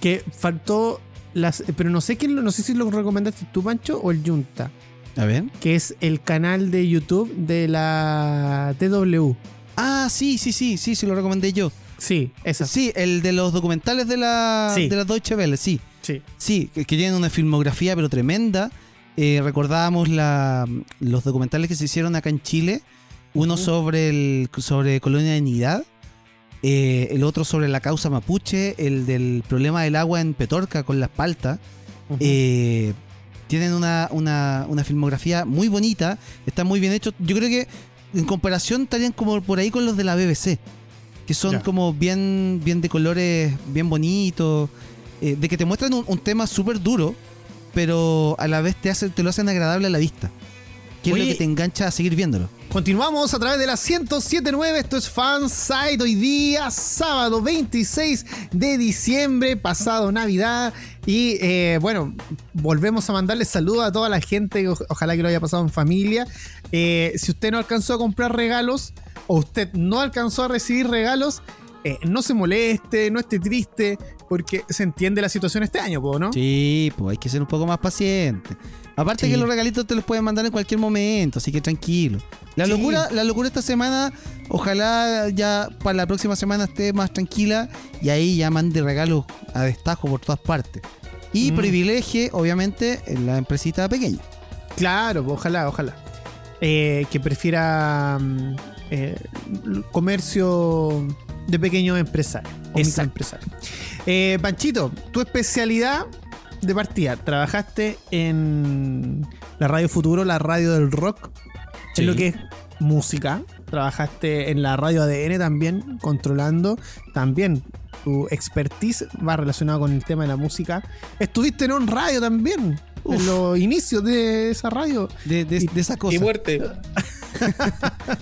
Que faltó las. Pero no sé quién no sé si lo recomendaste tú, Pancho, o el Junta. A ver. Que es el canal de YouTube de la TW. Ah, sí, sí, sí, sí, sí, lo recomendé yo. Sí, esa. Sí, el de los documentales de la, Sí. de la Deutsche Welle, sí. Sí. Sí, que, que tienen una filmografía pero tremenda. Eh, recordábamos la, los documentales que se hicieron acá en Chile. Uno sobre el sobre Colonia de Dignidad, eh, el otro sobre la causa mapuche, el del problema del agua en Petorca con las paltas. Eh, tienen una, una, una filmografía muy bonita, están muy bien hechos. Yo creo que en comparación estarían como por ahí con los de la BBC, que son Ya. como bien, bien de colores, bien bonitos, eh, de que te muestran un, un tema súper duro, pero a la vez te, hacen, te lo hacen agradable a la vista. Que es lo que te engancha a seguir viéndolo. Continuamos a través de la 1079. Esto es Fanside. Hoy día, sábado 26 de diciembre, pasado Navidad. Y eh, bueno, volvemos a mandarle saludos a toda la gente. Ojalá que lo haya pasado en familia. Eh, si usted no alcanzó a comprar regalos o usted no alcanzó a recibir regalos, eh, no se moleste, no esté triste, porque se entiende la situación este año, ¿no? Sí, pues hay que ser un poco más paciente. Aparte Sí. que los regalitos te los pueden mandar en cualquier momento, así que tranquilo. La Sí. locura, la locura esta semana, ojalá ya para la próxima semana esté más tranquila y ahí ya mande regalos a destajo por todas partes. Y Mm. privilegie, obviamente, en la empresita pequeña. Claro, pues, ojalá, ojalá. Eh, que prefiera mm, eh, comercio de pequeños empresarios. o microempresarios. Eh, Panchito, tu especialidad de partida, trabajaste en la Radio Futuro, la radio del rock, Sí. en lo que es música. Trabajaste en la radio ADN también, controlando. También tu expertise va relacionado con el tema de la música. Estuviste en un radio también, Uf. en los inicios de esa radio. De, de, de esa cosa. Y muerte.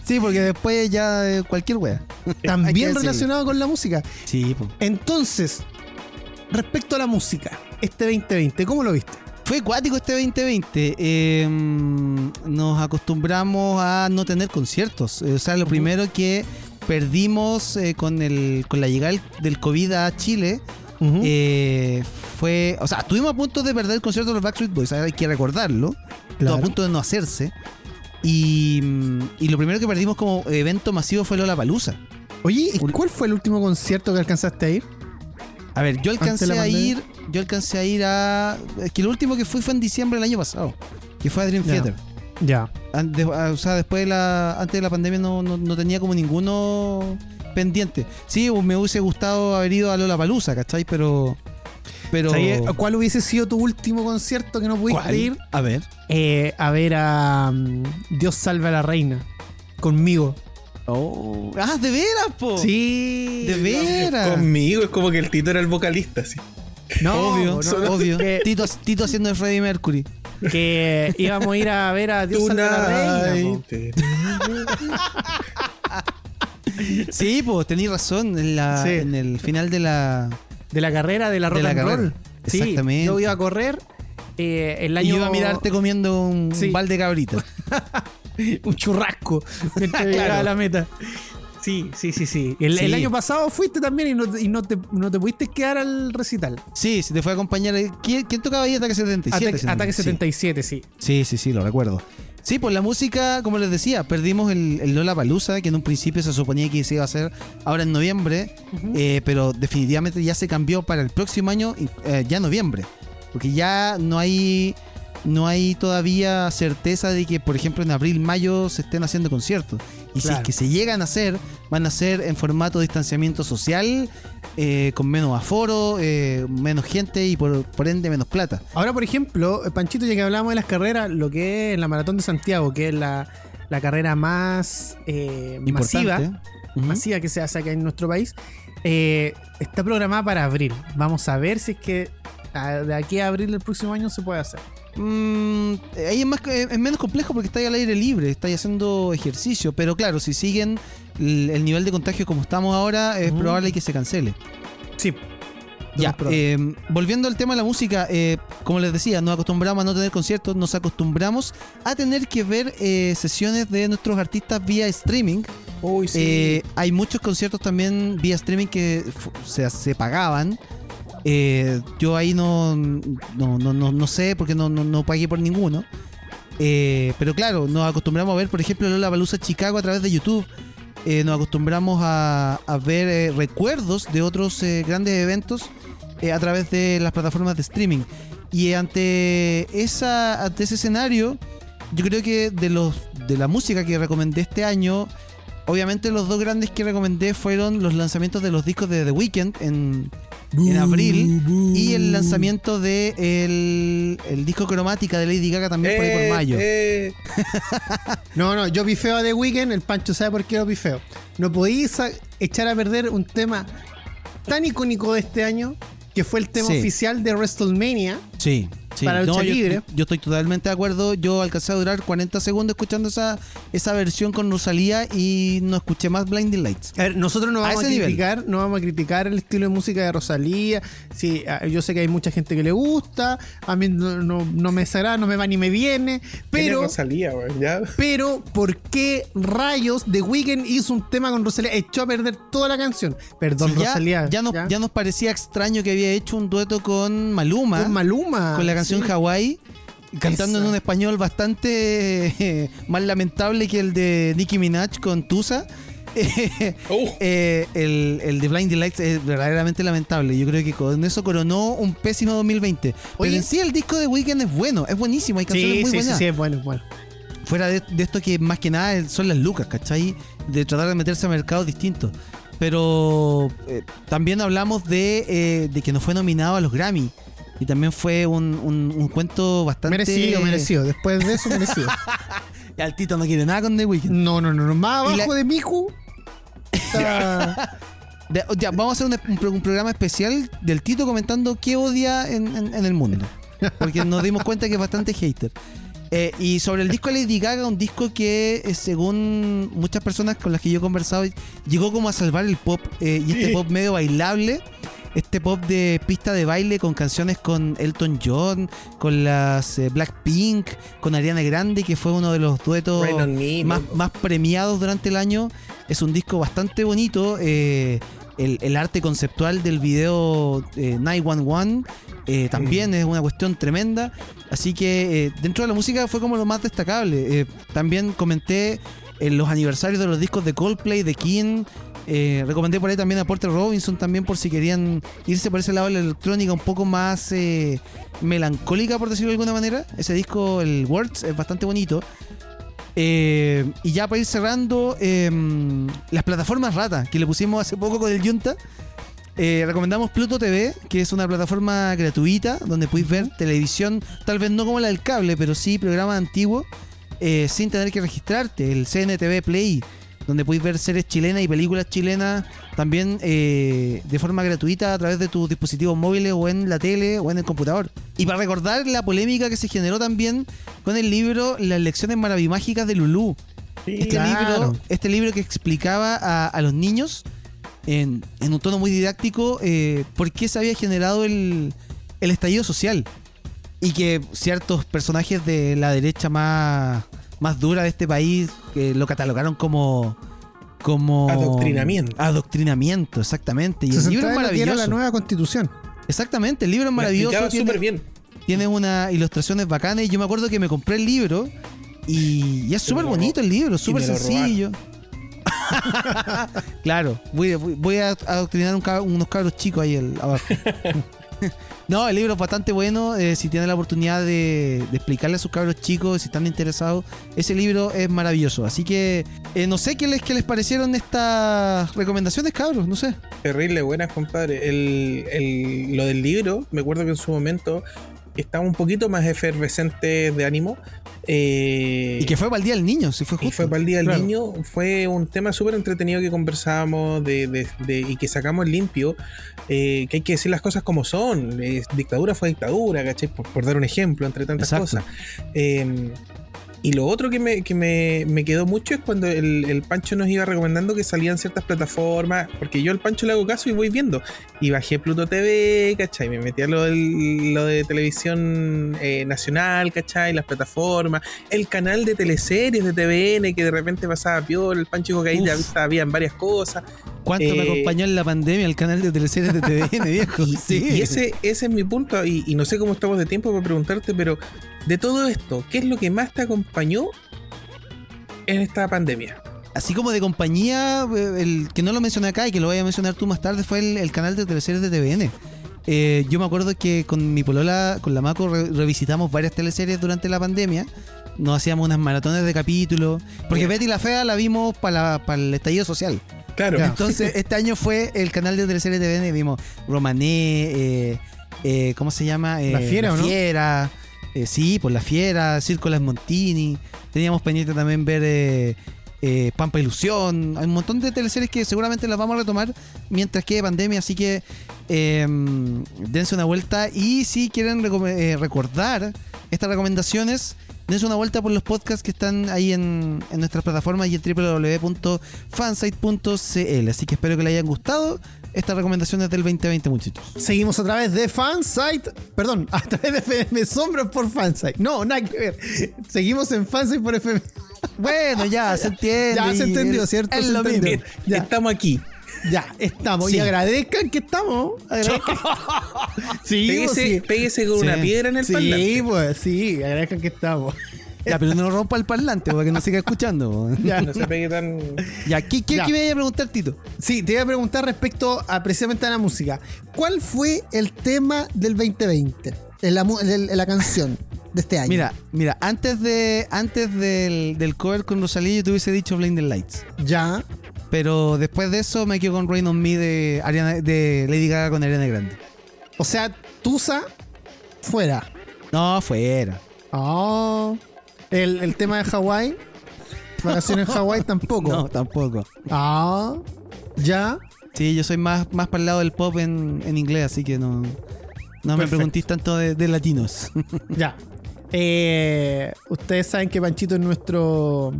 Sí, porque después ya eh, cualquier wea. También relacionado con la música. Sí. Entonces, respecto a la música, este 2020, ¿cómo lo viste? Fue acuático este 2020. eh, nos acostumbramos a no tener conciertos. Eh, O sea, lo primero que perdimos eh, con, el, con la llegada del COVID a Chile eh, fue. O sea, estuvimos a punto de perder el concierto de los Backstreet Boys, hay que recordarlo. Claro. a punto de no hacerse. Y, mm, y lo primero que perdimos como evento masivo fue Lola Palusa. Oye, ¿y ¿cuál fue el último concierto que alcanzaste a ir? A ver, yo alcancé a ir. Yo alcancé a ir a. Es que lo último que fui fue en diciembre del año pasado. Que fue a Dream. Theater. Ya. Ah, o sea, después de la, antes de la pandemia no, no, no tenía como ninguno pendiente. Sí, me hubiese gustado haber ido a Lola Palusa, ¿cachai? Pero. Pero. ¿Cuál hubiese sido tu último concierto que no pudiste ¿Cuál? ir? A ver. Eh, a ver a mm, Dios salve a la reina. Conmigo. Oh. Ah, de veras, po. Sí. De veras. Conmigo es como que el Tito era el vocalista, sí. No, obvio, no, obvio. Que, Tito, Tito haciendo de Freddie Mercury. que íbamos a ir a ver a Dios salve a la reina. Sí, pues tenéis razón. En, la, Sí. en el final de la. De la carrera de la rock De la and carrera. roll. Sí, Exactamente. yo iba a correr eh, el Y año. iba a mirarte comiendo un Sí. balde de cabrita. un churrasco mientras llegaba a la meta. Sí, sí, sí, sí. El, Sí. el año pasado fuiste también y no, y no te, no te pudiste quedar al recital. Sí, se te fue a acompañar. ¿Quién, quién tocaba ahí Ataque 77? Ataque, si no me Ataque equivoco? 77, sí. Sí, sí, sí, lo recuerdo. Sí, pues la música, como les decía, perdimos el, el Lola Palusa, que en un principio se suponía que se iba a hacer ahora en noviembre, eh, pero definitivamente ya se cambió para el próximo año, eh, ya noviembre, porque ya no hay no hay todavía certeza de que, por ejemplo, en abril, mayo se estén haciendo conciertos. Y si es que se llegan a hacer, van a ser en formato de distanciamiento social, eh, con menos aforo, eh, menos gente y por, por ende menos plata. Ahora, por ejemplo, eh, Panchito, ya que hablamos de las carreras, lo que es la Maratón de Santiago, que es la, la carrera más eh, masiva. Ujú. masiva que se hace acá en nuestro país, está programada para abril. Vamos a ver si es que ah, de aquí a abril del próximo año se puede hacer. Mm, ahí es, más, eh, es menos complejo porque estáis al aire libre, estáis haciendo ejercicio, pero claro, si siguen el, el nivel de contagio como estamos ahora, es Ujú. probable que se cancele. Sí. Ya, eh, volviendo al tema de la música, eh, como les decía, nos acostumbramos a no tener conciertos, nos acostumbramos a tener que ver eh, sesiones de nuestros artistas vía streaming. Uy, sí. Eh, hay muchos conciertos también vía streaming que se, se pagaban. Eh, yo ahí no, no, no, no, no sé porque no, no, pagué por ninguno. Eh, pero claro, nos acostumbramos a ver, por ejemplo, Lola Balusa Chicago a través de YouTube. Eh, nos acostumbramos a, a ver recuerdos de otros grandes eventos a través de las plataformas de streaming. Y ante, esa, ante ese escenario, yo creo que de, los, de la música que recomendé este año, obviamente los dos grandes que recomendé fueron los lanzamientos de los discos de The Weeknd en, en abril y el lanzamiento de el, el disco cromática de Lady Gaga también por ahí Eh, por mayo. eh, No, no, yo pifeo a The Weeknd, el Pancho sabe por qué lo pifeo. No podéis echar a perder un tema tan icónico de este año, que fue el tema Sí. oficial de WrestleMania. Sí, sí. Para lucha yo, libre. yo estoy totalmente de acuerdo. Yo alcancé a durar 40 segundos escuchando esa, esa versión con Rosalía y no escuché más Blinding Lights. A ver, nosotros no vamos a, criticar, no vamos a criticar el estilo de música de Rosalía. Sí, yo sé que hay mucha gente que le gusta, a mí no, no- no me desagrada, no me va ni me viene, pero Rosalía, ya. pero ¿por qué rayos The Weeknd hizo un tema con Rosalía? Echó a perder toda la canción. Perdón, Sí, ya, Rosalía. ya, nos, ya nos parecía extraño que había hecho un dueto con Maluma. Con Maluma. con la canción sí. Hawaii, cantando Esa. en un español bastante eh, más lamentable que el de Nicki Minaj con Tusa. Uh, Eh, el, el de Blinding Lights es verdaderamente lamentable. Yo creo que con eso coronó un pésimo 2020. Pero Oye. en sí el disco de Weekend es bueno, es buenísimo, hay canciones Sí, muy sí, sí, buenas. sí, es bueno, es bueno. Fuera de, de esto que más que nada son las lucas, ¿cachai? De tratar de meterse a mercados distintos. Pero eh, también hablamos de, eh, de que no fue nominado a los Grammy. Y también fue un, un- un cuento bastante... Merecido, merecido. Después de eso, merecido. Y al Tito no quiere nada con The Weeknd. No, no, no, no. Más abajo la- de Miku. está- De- ya, vamos a hacer un, un pro- un programa especial del Tito comentando qué odia en, en- en el mundo. Porque nos dimos cuenta que es bastante hater. Eh, y sobre el disco de Lady Gaga, un disco que, eh, según muchas personas con las que yo he conversado, llegó como a salvar el pop. eh, y este Sí. pop medio bailable. Este pop de pista de baile con canciones con Elton John, con las eh, Blackpink, con Ariana Grande, que fue uno de los duetos Me, más, premiados durante el año. Es un disco bastante bonito. eh, el, el arte conceptual del video eh, 911 eh, también es una cuestión tremenda. Así que eh, dentro de la música fue como lo más destacable. También comenté en los aniversarios de los discos de Coldplay, de King. Eh, recomendé por ahí también a Porter Robinson también por si querían irse por ese lado de la electrónica un poco más eh, melancólica, por decirlo de alguna manera. Ese disco, el Words, es bastante bonito. Eh, y ya para ir cerrando, eh, las plataformas rata que le pusimos hace poco con el Junta. eh, recomendamos Pluto TV, que es una plataforma gratuita donde podéis ver televisión, tal vez no como la del cable, pero sí programas antiguos, sin tener que registrarte. El CNTV Play, donde podéis ver series chilenas y películas chilenas también eh, de forma gratuita a través de tus dispositivos móviles o en la tele o en el computador. Y para recordar la polémica que se generó también con el libro Las lecciones maravimágicas de Lulú. Sí, Este, Claro. libro, este libro que explicaba a, a los niños en, en un tono muy didáctico eh, por qué se había generado el, el estallido social. Y que ciertos personajes de la derecha más, más dura de este país eh, lo catalogaron como. como Adoctrinamiento. Adoctrinamiento, exactamente. Y Se el libro es que maravilloso. la nueva constitución. Exactamente, el libro es Lo maravilloso. tiene- súper bien. tiene unas ilustraciones bacanas y yo me acuerdo que me compré el libro y, y es súper bonito el libro, súper sencillo. claro, voy, voy- voy a adoctrinar un cab- unos cabros chicos ahí el- abajo. no, el libro es bastante bueno. eh, si tienen la oportunidad de, explicarle a sus cabros chicos, si están interesados, ese libro es maravilloso. Así que eh, no sé qué les, qué les parecieron estas recomendaciones, cabros, no sé. Terrible, buenas, compadre. El, el- lo del libro, me acuerdo que en su momento estaba un poquito más efervescente de ánimo. Eh, Y que fue para el Día del Niño, si fue y justo. fue para el Día del Claro. Niño. Fue un tema súper entretenido que conversábamos de, de- de- y que sacamos limpio. eh, que hay que decir las cosas como son. eh, dictadura fue dictadura, ¿cachai? Por, por dar un ejemplo, entre tantas Exacto. cosas. Y lo otro que me, que me, me quedó mucho es cuando el, el Pancho nos iba recomendando que salían ciertas plataformas, porque yo al Pancho le hago caso y voy viendo. Y bajé Pluto TV, ¿cachai? Me metí a lo, del- lo de televisión eh, nacional, ¿cachai? Las plataformas, el canal de teleseries de TVN que de repente pasaba piola, el Pancho ahí Uf. ya habían varias cosas. ¿Cuánto me Eh, acompañó en la pandemia el canal de teleseries de TVN, viejo? Sí. Y ese, ese es mi punto, y, y no sé cómo estamos de tiempo para preguntarte, pero de todo esto, ¿qué es lo que más te acompañó en esta pandemia? Así como de compañía, eh, el que no lo mencioné acá y que lo voy a mencionar tú más tarde fue el, el canal de teleseries de TVN. Eh, yo me acuerdo que con mi polola, con la Maco, re- revisitamos varias teleseries durante la pandemia. Nos hacíamos unas maratones de capítulos. Porque Bien. Betty la Fea la vimos para el estallido social. Claro. Entonces, este año fue el canal de teleseries de TVN. Vimos Romané, eh, eh, ¿cómo se llama? La Fiera, ¿o no? Fiera. Eh, sí, por La Fiera, Círculas Montini. Teníamos pendiente también ver eh, eh, Pampa Ilusión. Hay un montón de teleseries que seguramente las vamos a retomar mientras quede pandemia. Así que eh, dense una vuelta. Y si quieren eh, recordar estas recomendaciones, dense una vuelta por los podcasts que están ahí en, en nuestras plataformas y en www.fansite.cl. Así que espero que les hayan gustado estas recomendaciones del 2020, muchachos. Seguimos a través de Fansite, perdón, a través de FM Sombras por Fansite. No, nada que ver. Seguimos en Fansite por FM. Bueno, ya se entiende. Ya se entendió, es- ¿cierto? Es Se lo entendió. mismo. Ya. estamos aquí. Ya, estamos. Sí. Y agradezcan que estamos. Agradezcan. sí, pues, Pégese, sí. pégese con Sí. una piedra en el Sí, pues sí, agradezcan que estamos. Ya, pero no rompa el parlante para que no siga escuchando. Ya. No se pegue tan. Ya, ¿qué, qué, Ya. qué me iba a preguntar, Tito? Sí, te iba a preguntar respecto a precisamente a la música. ¿Cuál fue el tema del 2020? En la, en la canción de este año. Mira, mira, antes de antes del, del cover con Rosalía yo te hubiese dicho Blinding Lights. Ya. Pero después de eso me quedo con Rain on Me de, Ariana, de Lady Gaga con Ariana Grande. O sea, Tusa fuera. No, fuera. Oh. El, el tema de Hawái. Vacaciones en Hawái tampoco. No, tampoco. Ah. Ya. Sí, yo soy más, más para el lado del pop en, en inglés, así que no, no me Perfecto. preguntís tanto de, de latinos. Ya. Eh, ustedes saben que Panchito es nuestro.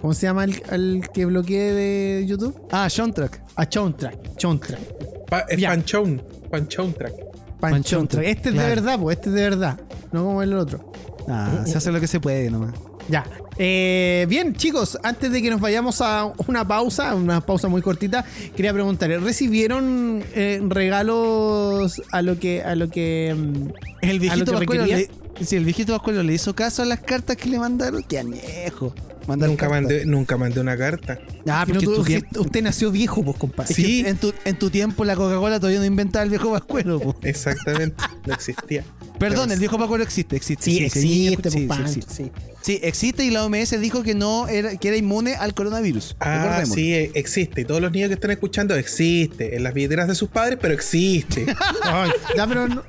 ¿Cómo se llama el, el que bloquee de YouTube? ah, Soundtrack. A Chontrack. Chontrack. Pa- es Ya. panchón. Panchón track. Panchón Panchontrack. Este es claro. de verdad, pues. Este es de verdad. No como el otro. Ah, se hace lo que se puede nomás. Ya. Eh, bien, chicos, antes de que nos vayamos a una pausa, una pausa muy cortita, quería preguntar, ¿recibieron eh, regalos a lo que a lo que El ¿A lo viejito que le, sí, el viejito Pascuero le hizo caso a las cartas que le mandaron. Qué añejo. Mandar Nunca mandé, nunca mandé una carta. Ah, tu que tiempo, usted nació viejo, pues, compadre. Sí. en, tu, en tu tiempo la Coca-Cola todavía no inventaba el viejo Pascuero. po. Exactamente. No existía. Perdón, el viejo Pascuero existe, existe. Sí, sí, existe, sí, pues, sí, existe. sí. Sí, existe y la OMS dijo que no era, que era inmune al coronavirus. Ah, Recordemos. sí, eh, existe. Y todos los niños que están escuchando, existe. En las billeteras de sus padres, pero existe. Ay, ya, pero no,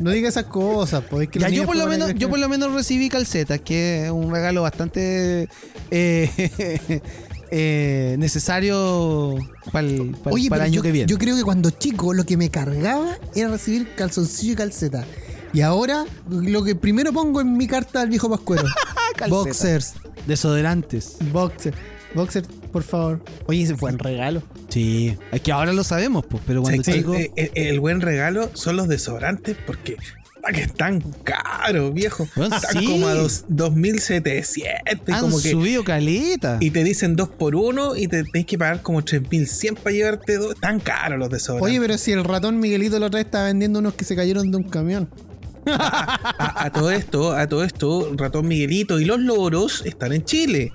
no diga esas cosas, pues. que Ya, yo por lo menos, yo que- por lo menos recibí calcetas, que es un regalo bastante eh, eh, necesario para el, para, Oye, para pero el año yo, que viene. yo creo que cuando chico lo que me cargaba era recibir calzoncillo y calceta. Y ahora lo que primero pongo en mi carta al viejo Pascuero. Boxers. Desodorantes. Boxer. Boxer, por favor. Oye, ese fue un regalo. Sí, es que ahora lo sabemos, pues, pero cuando Sí, chico. eh, eh, el, buen regalo son los desodorantes porque ah, que están caros, viejo. Bueno, están sí. como a dos, 2700 y han como que subido caleta. y te dicen dos por uno y te tenés que pagar como 3100 para llevarte dos. Están caros los desodorantes. Oye, pero si el ratón Miguelito la otra vez estaba vendiendo unos que se cayeron de un camión. a, a todo esto, a todo esto, Ratón Miguelito y los loros están en Chile.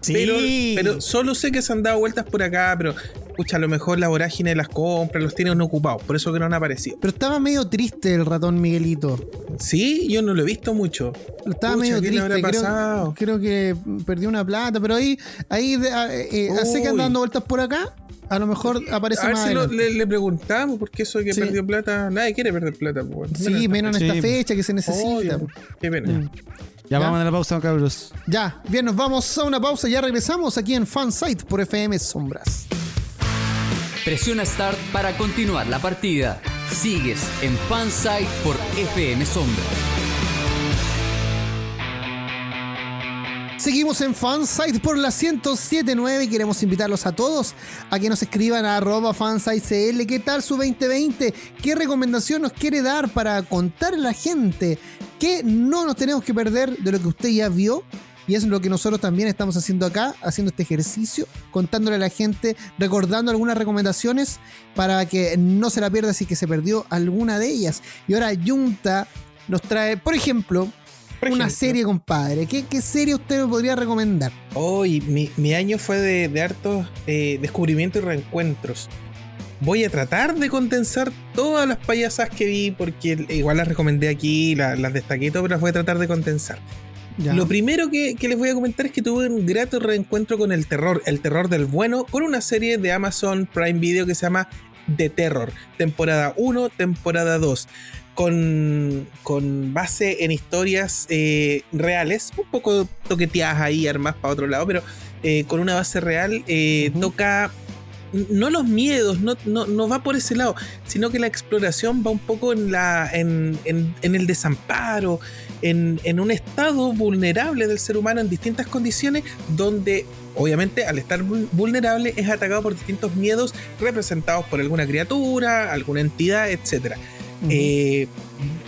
Sí. Pero, pero solo sé que se han dado vueltas por acá, pero a lo mejor la vorágine de las compras los tienen ocupados, por eso que no han aparecido. Pero estaba medio triste el ratón Miguelito. Sí, yo no lo he visto mucho. Estaba Pucha, medio ¿qué le triste. habrá Creo, pasado? creo que perdió una plata, pero ahí, ahí a- eh, eh, sé que Uy. anda dando vueltas por acá. A lo mejor aparece A ver más si lo- le, le preguntamos, porque eso de que Sí. perdió plata, nadie quiere perder plata. pues. Sí, menos en Sí. esta fecha que se necesita. Obvio, Qué pena. Mm. Ya, ¿Ya? vamos a la pausa, cabros. Ya, bien, nos vamos a una pausa. Ya regresamos aquí en Fansite por FM Sombras. Presiona Start para continuar la partida. Sigues en Fansite por FM Sombra. Seguimos en Fansite por la 1079 y queremos invitarlos a todos a que nos escriban a arroba fansitecl. ¿Qué tal su 2020? ¿Qué recomendación nos quiere dar para contar a la gente que no nos tenemos que perder de lo que usted ya vio? Y es lo que nosotros también estamos haciendo acá, haciendo este ejercicio, contándole a la gente, recordando algunas recomendaciones para que no se la pierda si que se perdió alguna de ellas. Y ahora Junta nos trae, por ejemplo, una serie, compadre. ¿Qué, serie usted me podría recomendar? Hoy, mi, año fue de, hartos eh, descubrimientos y reencuentros. Voy a tratar de condensar todas las payasas que vi, porque igual las recomendé aquí, las, destaqué todo, pero las voy a tratar de condensar. Lo primero que, les voy a comentar es que tuve un grato reencuentro con el terror, el terror del bueno, con una serie de Amazon Prime Video que se llama The Terror, temporada 1, temporada 2 con, base en historias eh, reales, un poco toqueteadas ahí, armas para otro lado, pero eh, con una base real, eh, toca no los miedos, no, no, va por ese lado, sino que la exploración va un poco en, la, en, el desamparo, en, en, un estado vulnerable del ser humano en distintas condiciones, donde obviamente al estar vulnerable es atacado por distintos miedos representados por alguna criatura, alguna entidad, etcétera. Eh,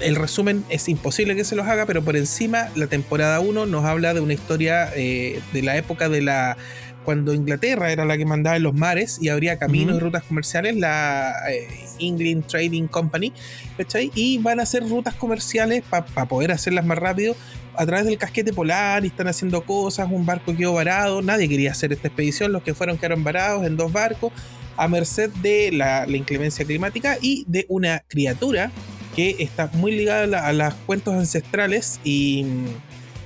el resumen es imposible que se los haga, pero por encima, la temporada 1 nos habla de una historia eh, de la época de la. Cuando Inglaterra era la que mandaba en los mares y habría caminos y rutas comerciales, la eh, England Trading Company, ¿cachai? Y van a hacer rutas comerciales para poder hacerlas más rápido a través del casquete polar y están haciendo cosas. Un barco quedó varado, nadie quería hacer esta expedición, los que fueron quedaron varados en dos barcos a merced de la, inclemencia climática y de una criatura que está muy ligada a, los cuentos ancestrales y,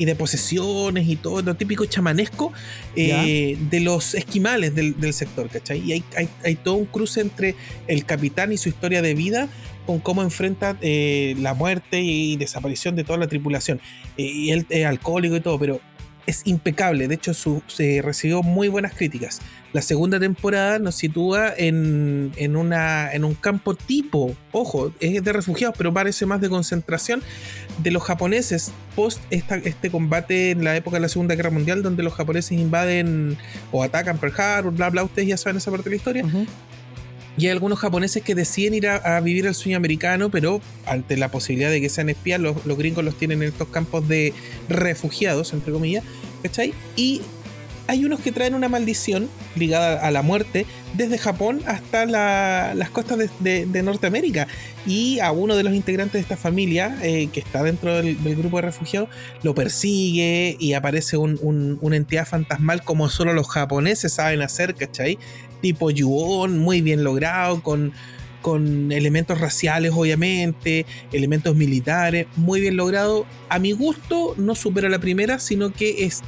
de posesiones y todo lo típico chamanesco eh, de los esquimales del, sector, ¿cachai? Y hay, todo un cruce entre el capitán y su historia de vida con cómo enfrenta eh, la muerte y desaparición de toda la tripulación. Eh, y él es alcohólico y todo, pero es impecable. De hecho, se recibió muy buenas críticas. La segunda temporada nos sitúa en, una, en un campo tipo, ojo, es de refugiados, pero parece más de concentración de los japoneses post este combate en la época de la Segunda Guerra Mundial, donde los japoneses invaden o atacan Pearl Harbor, bla, bla. Ustedes ya saben esa parte de la historia. Y hay algunos japoneses que deciden ir a, vivir el sueño americano, pero ante la posibilidad de que sean espías, los, gringos los tienen en estos campos de refugiados, entre comillas, ¿cachai? Y hay unos que traen una maldición ligada a la muerte desde Japón hasta las costas de, Norteamérica. Y a uno de los integrantes de esta familia, eh, que está dentro del, grupo de refugiados, lo persigue y aparece una entidad fantasmal como solo los japoneses saben hacer, ¿cachai? Tipo Yuon, muy bien logrado, con, con elementos raciales obviamente, elementos militares, muy bien logrado. A mi gusto no supera la primera, sino que es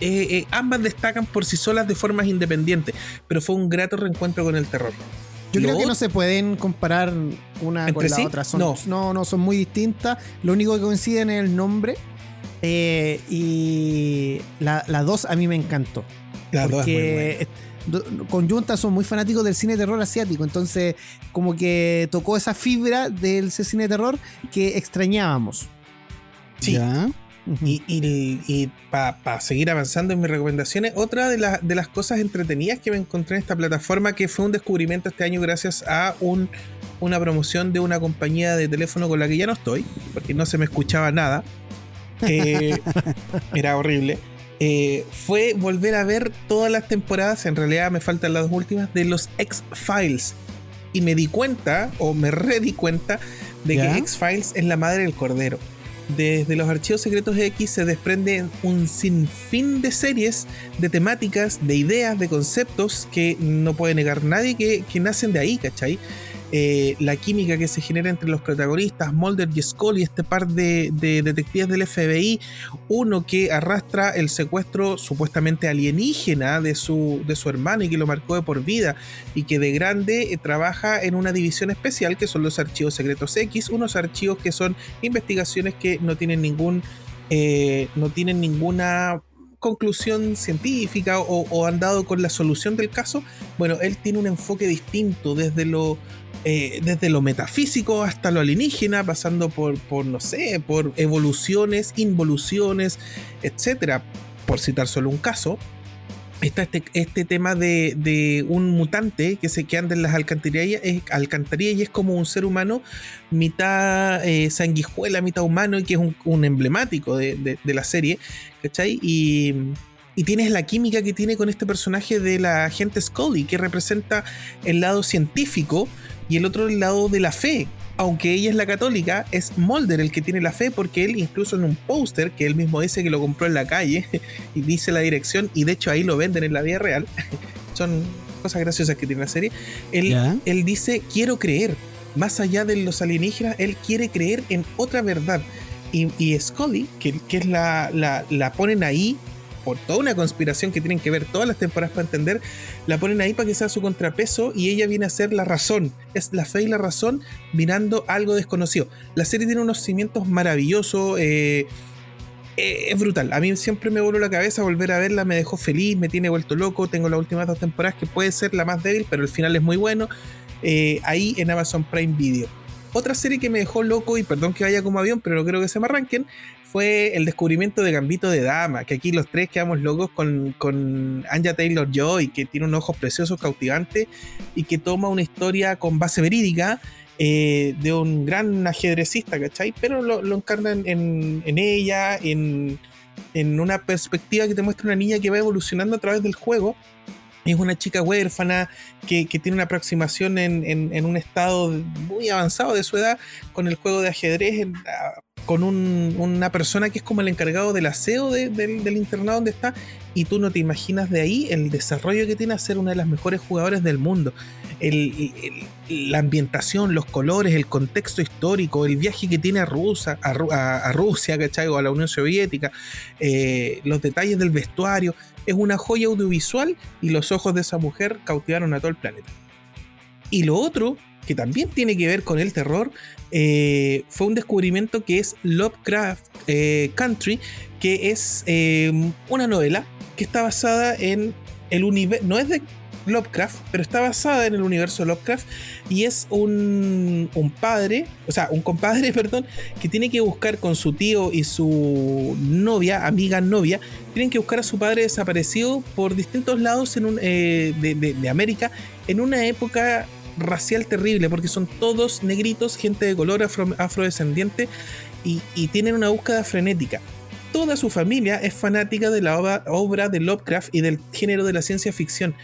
eh, eh, ambas destacan por sí solas de formas independientes, pero fue un grato reencuentro con el terror. Yo creo que no se pueden comparar una con la otra. no. no. son muy distintas. Lo único que coinciden es el nombre. Eh, y la, dos a mí me encantó. La porque con Junta son muy fanáticos del cine de terror asiático, entonces como que tocó esa fibra del cine de terror que extrañábamos. Sí. Y, para seguir avanzando en mis recomendaciones, otra de, de, las cosas entretenidas que me encontré en esta plataforma, que fue un descubrimiento este año gracias a un, una promoción de una compañía de teléfono con la que ya no estoy, porque no se me escuchaba nada. Eh, era horrible. Eh, fue volver a ver todas las temporadas, en realidad me faltan las dos últimas, de los X-Files. Y me di cuenta, o me redí cuenta, de que X-Files es la madre del cordero. Desde los archivos secretos de X se desprende un sinfín de series, de temáticas, de ideas, de conceptos que no puede negar nadie que, que nacen de ahí, ¿cachai? Eh, la química que se genera entre los protagonistas, Mulder y Scully, este par de, detectives del FBI, uno que arrastra el secuestro supuestamente alienígena de su, de su hermano y que lo marcó de por vida, y que de grande eh, trabaja en una división especial que son los archivos secretos X, unos archivos que son investigaciones que no tienen ningún... Eh, no tienen ninguna conclusión científica o, o, han dado con la solución del caso, bueno, él tiene un enfoque distinto desde lo, eh, desde lo metafísico hasta lo alienígena, pasando por, por, no sé, por evoluciones, involuciones, etc. por citar solo un caso, está este, este tema de, de, un mutante que se que anda en las alcantarillas, alcantarillas y es como un ser humano mitad eh, sanguijuela, mitad humano y que es un, emblemático de, de, de, la serie, ¿cachai? Y, y tienes la química que tiene con este personaje de la agente Scully, que representa el lado científico y el otro el lado de la fe, aunque ella es la católica, es Mulder el que tiene la fe porque él incluso en un póster que él mismo dice que lo compró en la calle y dice la dirección y de hecho ahí lo venden en la vida real. Son cosas graciosas que tiene la serie. Él, él dice, quiero creer. Más allá de los alienígenas, él quiere creer en otra verdad. Y, y Scully, que, que es la, la, la ponen ahí por toda una conspiración que tienen que ver todas las temporadas para entender, la ponen ahí para que sea su contrapeso y ella viene a ser la razón. Es la fe y la razón mirando algo desconocido. La serie tiene unos cimientos maravillosos. Eh, eh, es brutal. A mí siempre me voló la cabeza volver a verla, me dejó feliz, me tiene vuelto loco. Tengo las últimas dos temporadas que puede ser la más débil, pero el final es muy bueno. Eh, ahí en Amazon Prime Video. Otra serie que me dejó loco, y perdón que vaya como avión, pero no creo que se me arranquen, fue el descubrimiento de Gambito de Dama, que aquí los tres quedamos locos con, con Anja Taylor Joy, que tiene unos ojos preciosos, cautivantes, y que toma una historia con base verídica. Eh, de un gran ajedrecista, ¿cachai? Pero lo, lo encarna en, en ella, en, en, una perspectiva que te muestra una niña que va evolucionando a través del juego. Es una chica huérfana que, tiene una aproximación en, un estado muy avanzado de su edad con el juego de ajedrez, con un, una persona que es como el encargado del aseo de, de, del internado donde está, y tú no te imaginas de ahí el desarrollo que tiene a ser una de las mejores jugadoras del mundo. La ambientación, los colores, el contexto histórico, el viaje que tiene a, Rusa, a, Rusia, ¿cachai? O a la Unión Soviética, eh, los detalles del vestuario. Es una joya audiovisual y los ojos de esa mujer cautivaron a todo el planeta. Y lo otro que también tiene que ver con el terror, eh, fue un descubrimiento que es Lovecraft eh, Country, que es una novela que está basada en el universo, es de Lovecraft, pero está basada en el universo Lovecraft y es un, un, padre, o sea, un compadre, perdón, que tiene que buscar con su tío y su novia, amiga novia, tienen que buscar a su padre desaparecido por distintos lados en un, eh, de, de, América en una época racial terrible, porque son todos negritos, gente de color afro, afrodescendiente y, tienen una búsqueda frenética. Toda su familia es fanática de la obra de Lovecraft y del género de la ciencia ficción.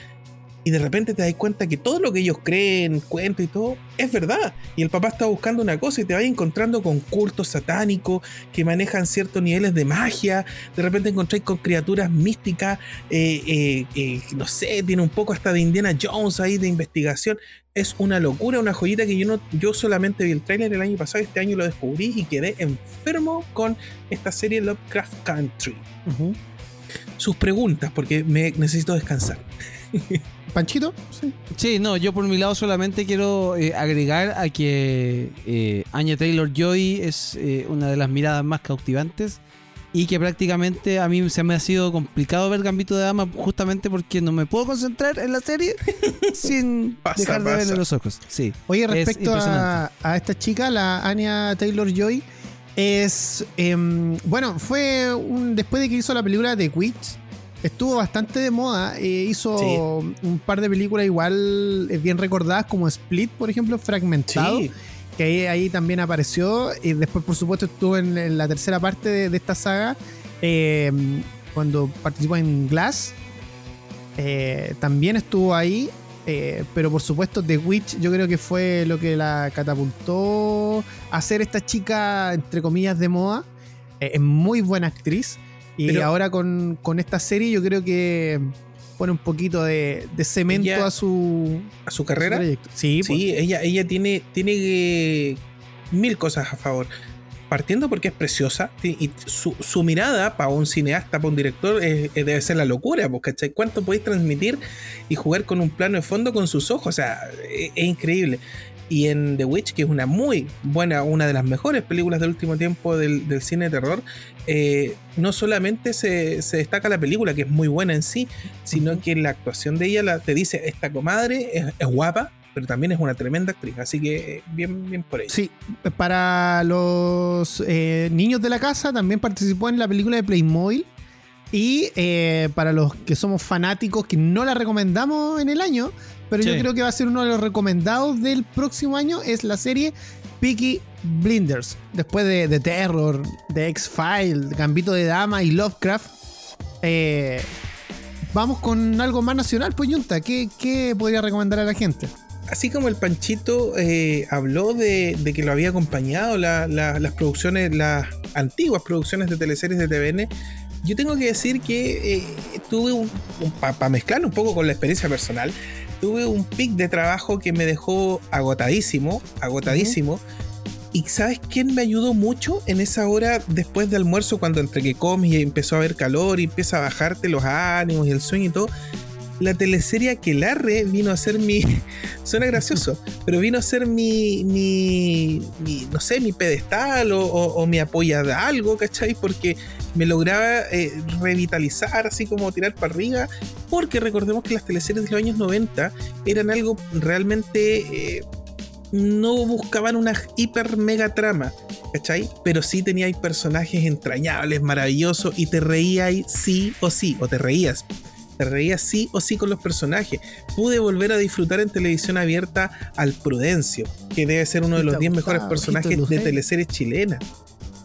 Y de repente te das cuenta que todo lo que ellos creen, cuentos y todo, es verdad. Y el papá está buscando una cosa y te vas encontrando con cultos satánicos que manejan ciertos niveles de magia. De repente encontráis con criaturas místicas. Eh, eh, eh, no sé, tiene un poco hasta de Indiana Jones ahí de investigación. Es una locura, una joyita que yo no, yo solamente vi el tráiler el año pasado, este año lo descubrí y quedé enfermo con esta serie Lovecraft Country. Uh -huh. Sus preguntas, porque me necesito descansar. ¿Panchito? Sí. sí. no, yo por mi lado solamente quiero eh, agregar a que eh, Anya Taylor Joy es eh, una de las miradas más cautivantes y que prácticamente a mí se me ha sido complicado ver Gambito de Dama justamente porque no me puedo concentrar en la serie sin pasa, dejar de verle los ojos. Sí. Oye, respecto a, a, esta chica, la Anya Taylor Joy, es. Eh, bueno, fue un, después de que hizo la película The Witch estuvo bastante de moda. Eh, hizo sí. un par de películas igual eh, bien recordadas, como Split, por ejemplo, Fragmentado. Sí. Que ahí, ahí, también apareció. Y después, por supuesto, estuvo en, en la tercera parte de, de esta saga. Eh, cuando participó en Glass. Eh, también estuvo ahí. pero por supuesto, The Witch, yo creo que fue lo que la catapultó a ser esta chica, entre comillas, de moda. es muy buena actriz. Y Pero, ahora con, con, esta serie yo creo que pone un poquito de, de cemento ella, a su a su carrera. A su sí, sí pues. ella, ella tiene, tiene eh, mil cosas a favor. Partiendo porque es preciosa y su, su mirada para un cineasta, para un director, es, es debe ser la locura. ¿cachai? ¿Cuánto podéis transmitir y jugar con un plano de fondo con sus ojos? O sea, es, es increíble y en The Witch, que es una muy buena, una de las mejores películas del último tiempo del, del cine de terror, eh, no solamente se, se, destaca la película, que es muy buena en sí, sino que la actuación de ella la, te dice, esta comadre es, es, guapa, pero también es una tremenda actriz, así que bien, bien por ella. Sí, para los eh, niños de la casa también participó en la película de Playmobil. Y eh, para los que somos fanáticos, que no la recomendamos en el año, pero yo creo que va a ser uno de los recomendados del próximo año, es la serie Peaky Blinders. Después de, de Terror, de X-Files, Gambito de Dama y Lovecraft. eh, vamos con algo más nacional, pues Yunta. ¿Qué, qué podría recomendar a la gente? Así como el Panchito eh, habló de, de que lo había acompañado la- la- las producciones, las antiguas producciones de teleseries de TVN, yo tengo que decir que eh, tuve un, para mezclar un poco con la experiencia personal, tuve un pic de trabajo que me dejó agotadísimo, agotadísimo. ¿Y sabes quién me ayudó mucho en esa hora después de almuerzo, cuando entre que comes y empezó a haber calor y empieza a bajarte los ánimos y el sueño y todo? La teleserie Aquelarre vino a ser mi. Suena gracioso, pero vino a ser mi. mi, mi, no sé, mi pedestal o, o- mi apoya de algo, ¿cachai? Porque me lograba eh, revitalizar, así como tirar para arriba. Porque recordemos que las teleseries de los años 90 eran algo realmente. eh, no buscaban una hiper mega trama, ¿cachai? Pero sí teníais personajes entrañables, maravillosos, y te reíais sí o sí, o te reías. Te reías sí o sí con los personajes. Pude volver a disfrutar en televisión abierta al Prudencio, que debe ser uno de los Te 10 mejores personajes de teleseries chilenas.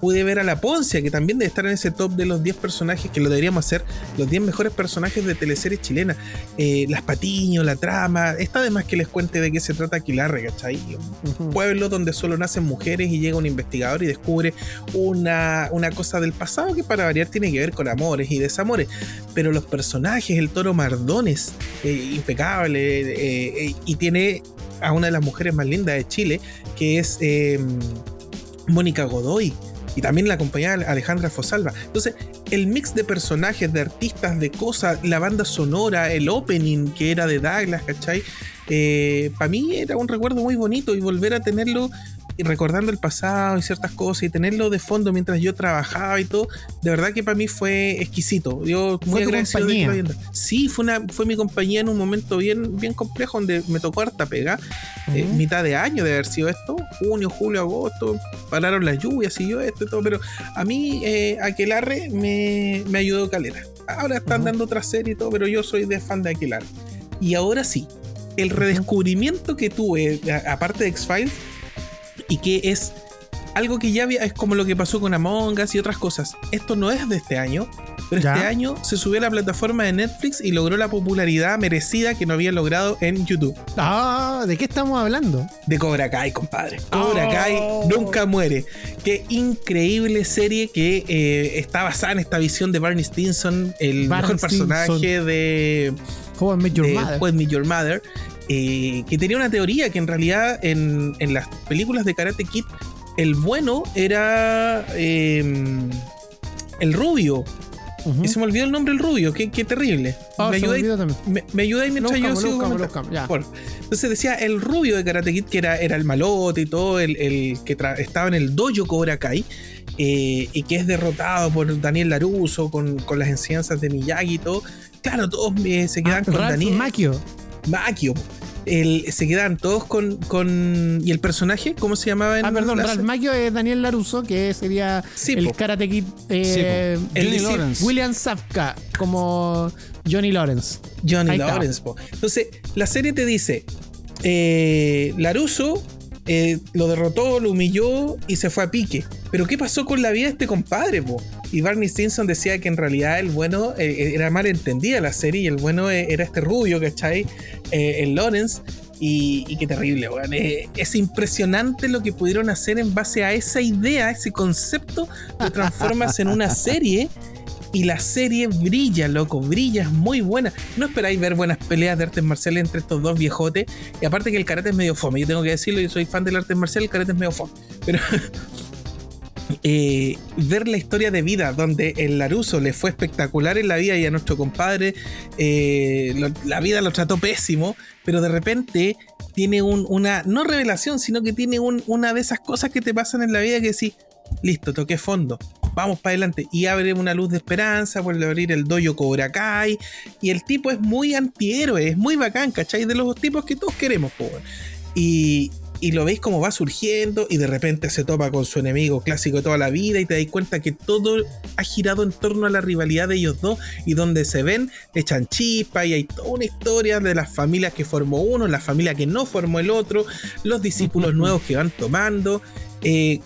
Pude ver a la Poncia, que también debe estar en ese top de los 10 personajes, que lo deberíamos hacer, los 10 mejores personajes de teleseries chilenas. Eh, las Patiño, la trama. Está de más que les cuente de qué se trata Aquilarre, ¿cachai? Ujú. pueblo donde solo nacen mujeres y llega un investigador y descubre una, una cosa del pasado que para variar tiene que ver con amores y desamores. Pero los personajes, el toro Mardones, eh, impecable, eh, y tiene a una de las mujeres más lindas de Chile, que es Mónica Godoy. Y también la compañía Alejandra Fosalva. Entonces, el mix de personajes, de artistas, de cosas, la banda sonora, el opening que era de Douglas, ¿cachai? para mí era un recuerdo muy bonito y volver a tenerlo recordando el pasado y ciertas cosas y tenerlo de fondo mientras yo trabajaba y todo, de verdad que para mí fue exquisito. Yo muy agradecido de. Sí, fue, una, fue mi compañía en un momento bien, bien complejo donde me tocó harta pega. Eh, Ujú. mitad de año de haber sido esto, junio, julio, agosto, pararon las lluvias y yo esto y todo, pero a mí eh, Aquelarre me, me ayudó calera. Ahora están Ujú. dando otra serie y todo, pero yo soy de fan de Aquelarre. Y ahora sí, el redescubrimiento que tuve, aparte de X-Files, y que es algo que ya había, es como lo que pasó con Among Us y otras cosas. Esto no es de este año, pero Ya. este año se subió a la plataforma de Netflix y logró la popularidad merecida que no había logrado en YouTube. Ah, ¿de qué estamos hablando? De Cobra Kai, compadre. Cobra Oh. Kai nunca muere. Qué increíble serie que eh, está basada en esta visión de Barney Stinson, el Barney mejor personaje de, How I Met Your de Mother. How I Met Your Mother, eh, que tenía una teoría que en realidad en, en las películas de Karate Kid, el bueno era eh, el rubio. Y se me olvidó el nombre el rubio, qué, qué terrible. Ah, me ayudáis me, me ayudáis mientras yo sigo. Bueno, entonces decía el rubio de Karate Kid, que era, era el malote y todo, el, el que estaba en el dojo Cobra Kai, eh, y que es derrotado por Daniel Laruso con, con las enseñanzas de Miyagi y todo. Claro, todos eh, se quedan Ah, con Ralph Daniel. Macchio. Macchio. El- se quedan todos con, con. ¿Y el personaje? ¿Cómo se llamaba en Ah, perdón, Ralph? Macchio es Daniel Laruso, que sería Sí, el po. Karate Kid. eh, El Lawrence. William Safka, como Johnny Lawrence. Johnny Ahí. Lawrence. po. Entonces, la serie te dice: eh, Laruso eh, lo derrotó, lo humilló y se fue a pique. Pero, ¿qué pasó con la vida de este compadre? po? Y Barney Stinson decía que en realidad el bueno eh, era mal entendida la serie y el bueno eh, era este rubio, ¿cachai? Eh, el Lawrence. Y, y qué terrible, weón. Eh, es impresionante lo que pudieron hacer en base a esa idea, ese concepto, lo transformas en una serie y la serie brilla, loco, brilla, es muy buena. No esperáis ver buenas peleas de artes marciales entre estos dos viejotes. Y aparte que el karate es medio fome, yo tengo que decirlo, yo soy fan del arte marcial, el karate es medio fome. Pero eh, ver la historia de vida donde el Laruso le fue espectacular en la vida y a nuestro compadre eh, la vida lo trató pésimo, pero de repente tiene un- una, no revelación, sino que tiene un- una de esas cosas que te pasan en la vida que decís, listo, toqué fondo, vamos para adelante. Y abre una luz de esperanza, vuelve a abrir el dojo Cobra Kai. Y el tipo es muy antihéroe, es muy bacán, ¿cachai? De los tipos que todos queremos, po, weón. Y, y lo veis como va surgiendo y de repente se topa con su enemigo clásico de toda la vida y te dais cuenta que todo ha girado en torno a la rivalidad de ellos dos y donde se ven echan chispa y hay toda una historia de las familias que formó uno, la familia que no formó el otro, los discípulos nuevos que van tomando. Eh,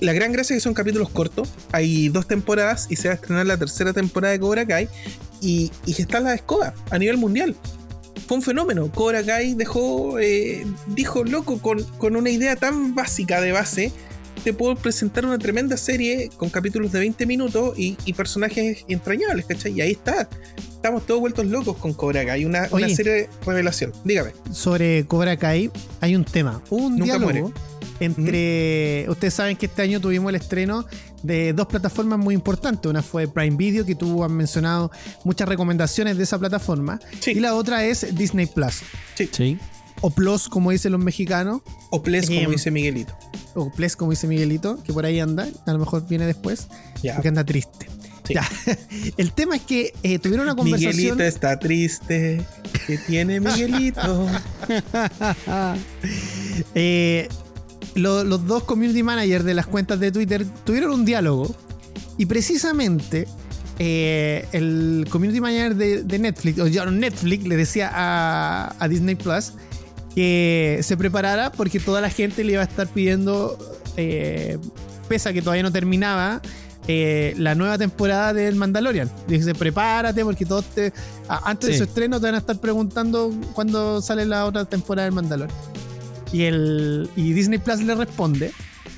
la gran gracia es que son capítulos cortos, hay dos temporadas y se va a estrenar la tercera temporada de Cobra Kai y, y está la escoba a nivel mundial fue un fenómeno. Cobra Kai dejó, eh, dijo, loco, con, con, una idea tan básica de base, te puedo presentar una tremenda serie con capítulos de 20 minutos y, y personajes entrañables, ¿cachai? Y ahí está. Estamos todos vueltos locos con Cobra Kai, una, una serie de revelación. Dígame. Sobre Cobra Kai hay un tema, un Nunca diálogo muere. entre... Mm. Ustedes saben que este año tuvimos el estreno de dos plataformas muy importantes. Una fue Prime Video, que tú has mencionado muchas recomendaciones de esa plataforma. Sí. Y la otra es Disney Plus. Sí. Sí. O Plus, como dicen los mexicanos. O Plus, como dice Miguelito. O Plus, como dice Miguelito, que por ahí anda. A lo mejor viene después. Ya. Porque anda triste. Sí. Ya. El tema es que eh, tuvieron una conversación. Miguelito está triste. ¿Qué tiene Miguelito? eh, lo, los dos community managers de las cuentas de Twitter tuvieron un diálogo y precisamente eh, el community manager de, de, Netflix, o Netflix, le decía a, a, Disney Plus que se preparara porque toda la gente le iba a estar pidiendo, eh, pese a que todavía no terminaba, eh, la nueva temporada del Mandalorian. Dice, prepárate porque todos te, antes sí. de su estreno te van a estar preguntando cuándo sale la otra temporada del Mandalorian. Y, el, y Disney Plus le responde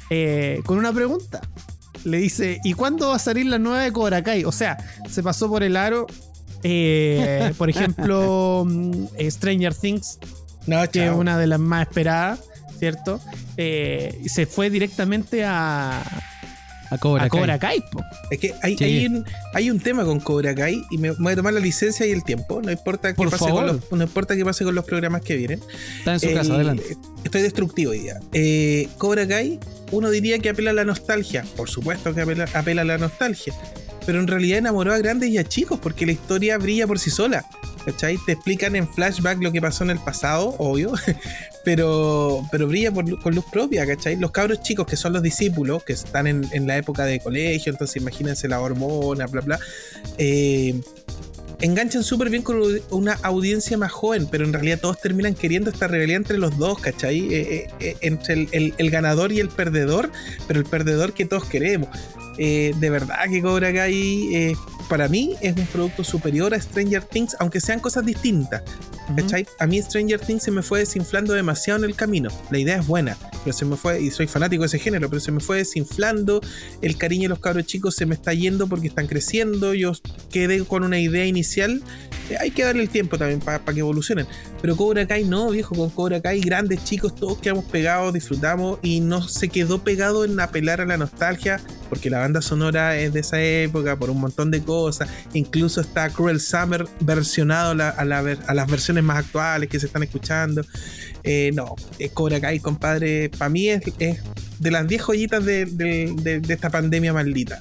eh, con una pregunta. Le dice, ¿y cuándo va a salir la nueva de Cobra Kai? O sea, se pasó por el aro. Eh, por ejemplo, Stranger Things, no, que es una de las más esperadas, ¿cierto? Eh, se fue directamente a, a Cobra, a Cobra Kai. Kai es que hay, sí. hay, un, hay, un, tema con Cobra Kai y me voy a tomar la licencia y el tiempo. No importa qué, pase con, los, no importa qué pase con los programas que vienen. Está en su eh, casa, adelante. Estoy destructivo hoy día. Eh, Cobra Kai, uno diría que apela a la nostalgia. Por supuesto que apela, apela a la nostalgia. Pero en realidad enamoró a grandes y a chicos porque la historia brilla por sí sola. ¿Cachai? Te explican en flashback lo que pasó en el pasado, obvio, pero, pero brilla por, con luz propia, ¿cachai? Los cabros chicos que son los discípulos, que están en, la época de colegio, entonces imagínense la hormona, bla, bla, eh, enganchan súper bien con una audiencia más joven, pero en realidad todos terminan queriendo esta rivalidad entre los dos, ¿cachai? Eh, eh, entre el, ganador y el perdedor, pero el perdedor que todos queremos. Eh, de verdad que Cobra Kai eh, para mí es un producto superior a Stranger Things, aunque sean cosas distintas. Uh -huh. A mí Stranger Things se me fue desinflando demasiado en el camino. La idea es buena, pero se me fue, y soy fanático de ese género, pero se me fue desinflando. El cariño de los cabros chicos se me está yendo porque están creciendo. Yo quedé con una idea inicial. Eh, hay que darle el tiempo también para pa que evolucionen. Pero Cobra Kai no, viejo, con Cobra Kai, grandes chicos, todos quedamos pegados, disfrutamos y no se quedó pegado en apelar a la nostalgia, porque la banda sonora es de esa época, por un montón de cosas. Incluso está Cruel Summer versionado a, la, a, la, a las versiones más actuales que se están escuchando. Eh, no, eh, Cobra Kai, compadre, para mí es, es, de las 10 joyitas de, de, de, de esta pandemia maldita.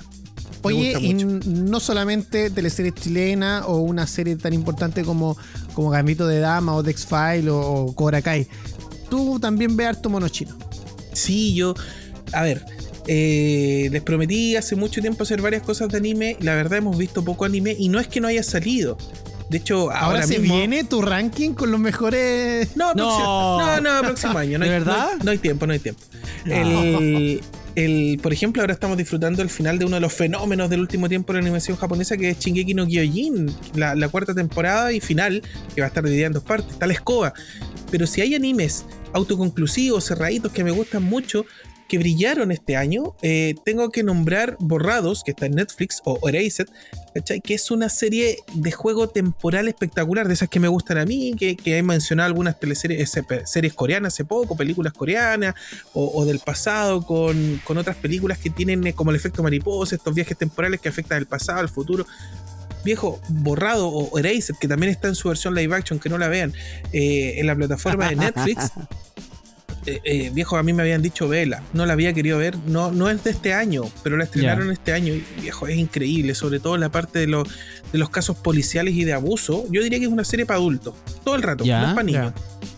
Oye, y no solamente teleseries chilenas o una serie tan importante como, como Gambito de Dama o The X-File o, o, Cobra Kai. Tú también ves harto mono chino. Sí, yo. A ver. Eh, les prometí hace mucho tiempo hacer varias cosas de anime. La verdad, hemos visto poco anime y no es que no haya salido. De hecho, ahora, ahora se mismo... viene tu ranking con los mejores. No, no, no, no próximo año. No ¿De hay, verdad? No, no, hay tiempo, no hay tiempo. No. El, el, por ejemplo, ahora estamos disfrutando el final de uno de los fenómenos del último tiempo de la animación japonesa, que es Shingeki no Kyojin, la, la, cuarta temporada y final, que va a estar dividida en dos partes. Está la escoba. Pero si hay animes autoconclusivos, cerraditos, que me gustan mucho, que brillaron este año, eh, tengo que nombrar Borrados, que está en Netflix, o Erased, ¿cachai? que es una serie de juego temporal espectacular, de esas que me gustan a mí, que, que he mencionado algunas teleseries, series coreanas hace poco, películas coreanas, o, o del pasado, con, con, otras películas que tienen eh, como el efecto mariposa, estos viajes temporales que afectan al pasado, al futuro viejo borrado o Erased, que también está en su versión live action, que no la vean, eh, en la plataforma de Netflix. Eh, eh, viejo, a mí me habían dicho vela, no la había querido ver, no, no es de este año, pero la estrenaron yeah. este año y viejo, es increíble, sobre todo la parte de, lo, de los casos policiales y de abuso. Yo diría que es una serie para adultos, todo el rato, yeah, no es para niños.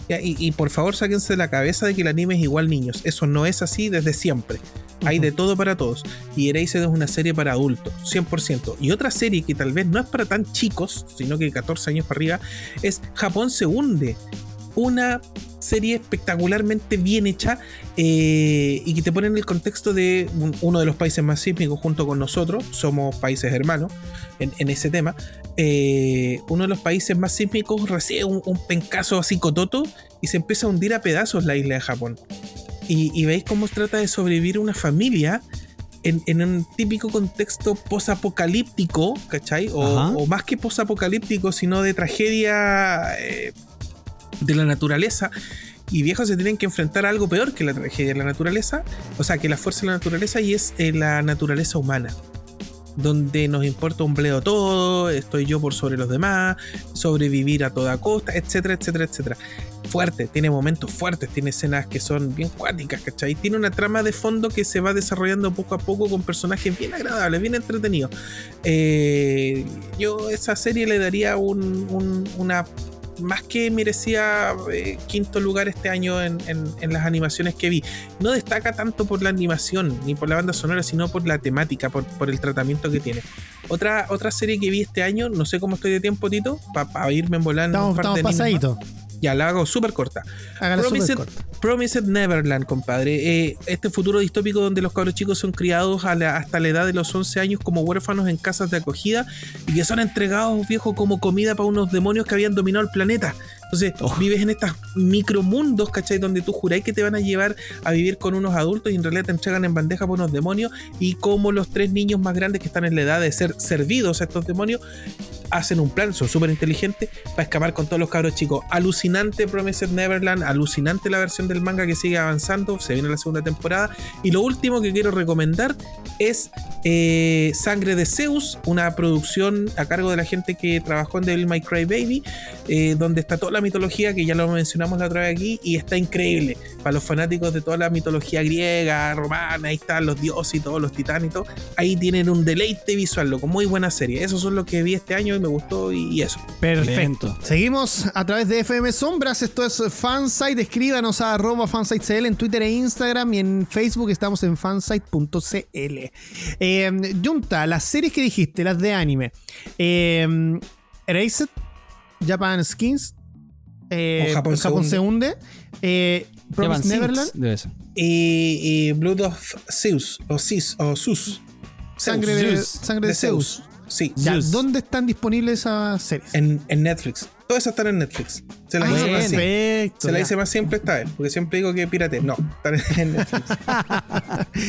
Yeah. Y, y, por favor, sáquense de la cabeza de que el anime es igual niños. Eso no es así desde siempre. Hay de todo para todos. Y Erased es una serie para adultos, 100%. Y otra serie que tal vez no es para tan chicos, sino que 14 años para arriba, es Japón se hunde. Una serie espectacularmente bien hecha eh, y que te pone en el contexto de uno de los países más sísmicos junto con nosotros, somos países hermanos en, ese tema. Eh, uno de los países más sísmicos recibe un, un pencazo así cototo y se empieza a hundir a pedazos la isla de Japón y, veis cómo trata de sobrevivir una familia en, un típico contexto posapocalíptico, ¿cachai? O, más que posapocalíptico, sino de tragedia eh, de la naturaleza. Y viejos se tienen que enfrentar a algo peor que la tragedia de la naturaleza, o sea, que la fuerza de la naturaleza y es eh, la naturaleza humana donde nos importa un bleo todo, estoy yo por sobre los demás, sobrevivir a toda costa, etcétera, etcétera, etcétera. Fuerte, tiene momentos fuertes, tiene escenas que son bien cuáticas, ¿cachai? Tiene una trama de fondo que se va desarrollando poco a poco con personajes bien agradables, bien entretenidos. Eh, yo esa serie le daría una más que merecía eh, quinto lugar este año en, las animaciones que vi. No destaca tanto por la animación ni por la banda sonora, sino por la temática, por, el tratamiento que tiene. Otra, otra serie que vi este año, no sé cómo estoy de tiempo, Tito, para irme en volar. Estamos, estamos pasaditos. Ya, la hago súper corta. Promised, Neverland, compadre. Eh, este futuro distópico donde los cabros chicos son criados hasta la edad de los 11 años como huérfanos en casas de acogida y que son entregados, viejo, como comida para unos demonios que habían dominado el planeta. Entonces, oh. vives en estos micromundos, ¿cachai? Donde tú juráis que te van a llevar a vivir con unos adultos y en realidad te entregan en bandeja por unos demonios. Y como los tres niños más grandes que están en la edad de ser servidos a estos demonios, hacen un plan, son súper inteligentes para escapar con todos los cabros chicos. Alucinante Promised Neverland, alucinante la versión del manga que sigue avanzando, se viene la segunda temporada. Y lo último que quiero recomendar es eh, Sangre de Zeus, una producción a cargo de la gente que trabajó en Devil May Cry Baby, eh, donde está toda la mitología que ya lo mencionamos la otra vez aquí y está increíble. Para los fanáticos de toda la mitología griega, romana, ahí están los dioses y todos los titánitos, ahí tienen un deleite visual, con muy buena serie. Esos son los que vi este año me gustó y, eso. Perfecto. Seguimos a través de FM Sombras. Esto es Fansite. Escríbanos a arroba fansitecl en Twitter e Instagram y en Facebook estamos en fansite.cl. Eh, Junta, las series que dijiste, las de anime. Eh, Erased, Japan Skins. Eh, Japón, se hunde. Eh, Neverland. Y, Blood of Zeus. O Zeus. O Zeus. Sangre, de, sangre de, Zeus. Sí. ¿Dónde están disponibles esas series? En, Netflix. Todas están en Netflix. Se las hice más simple. Se la hice más simple esta vez, porque siempre digo que pirate. No, están en Netflix.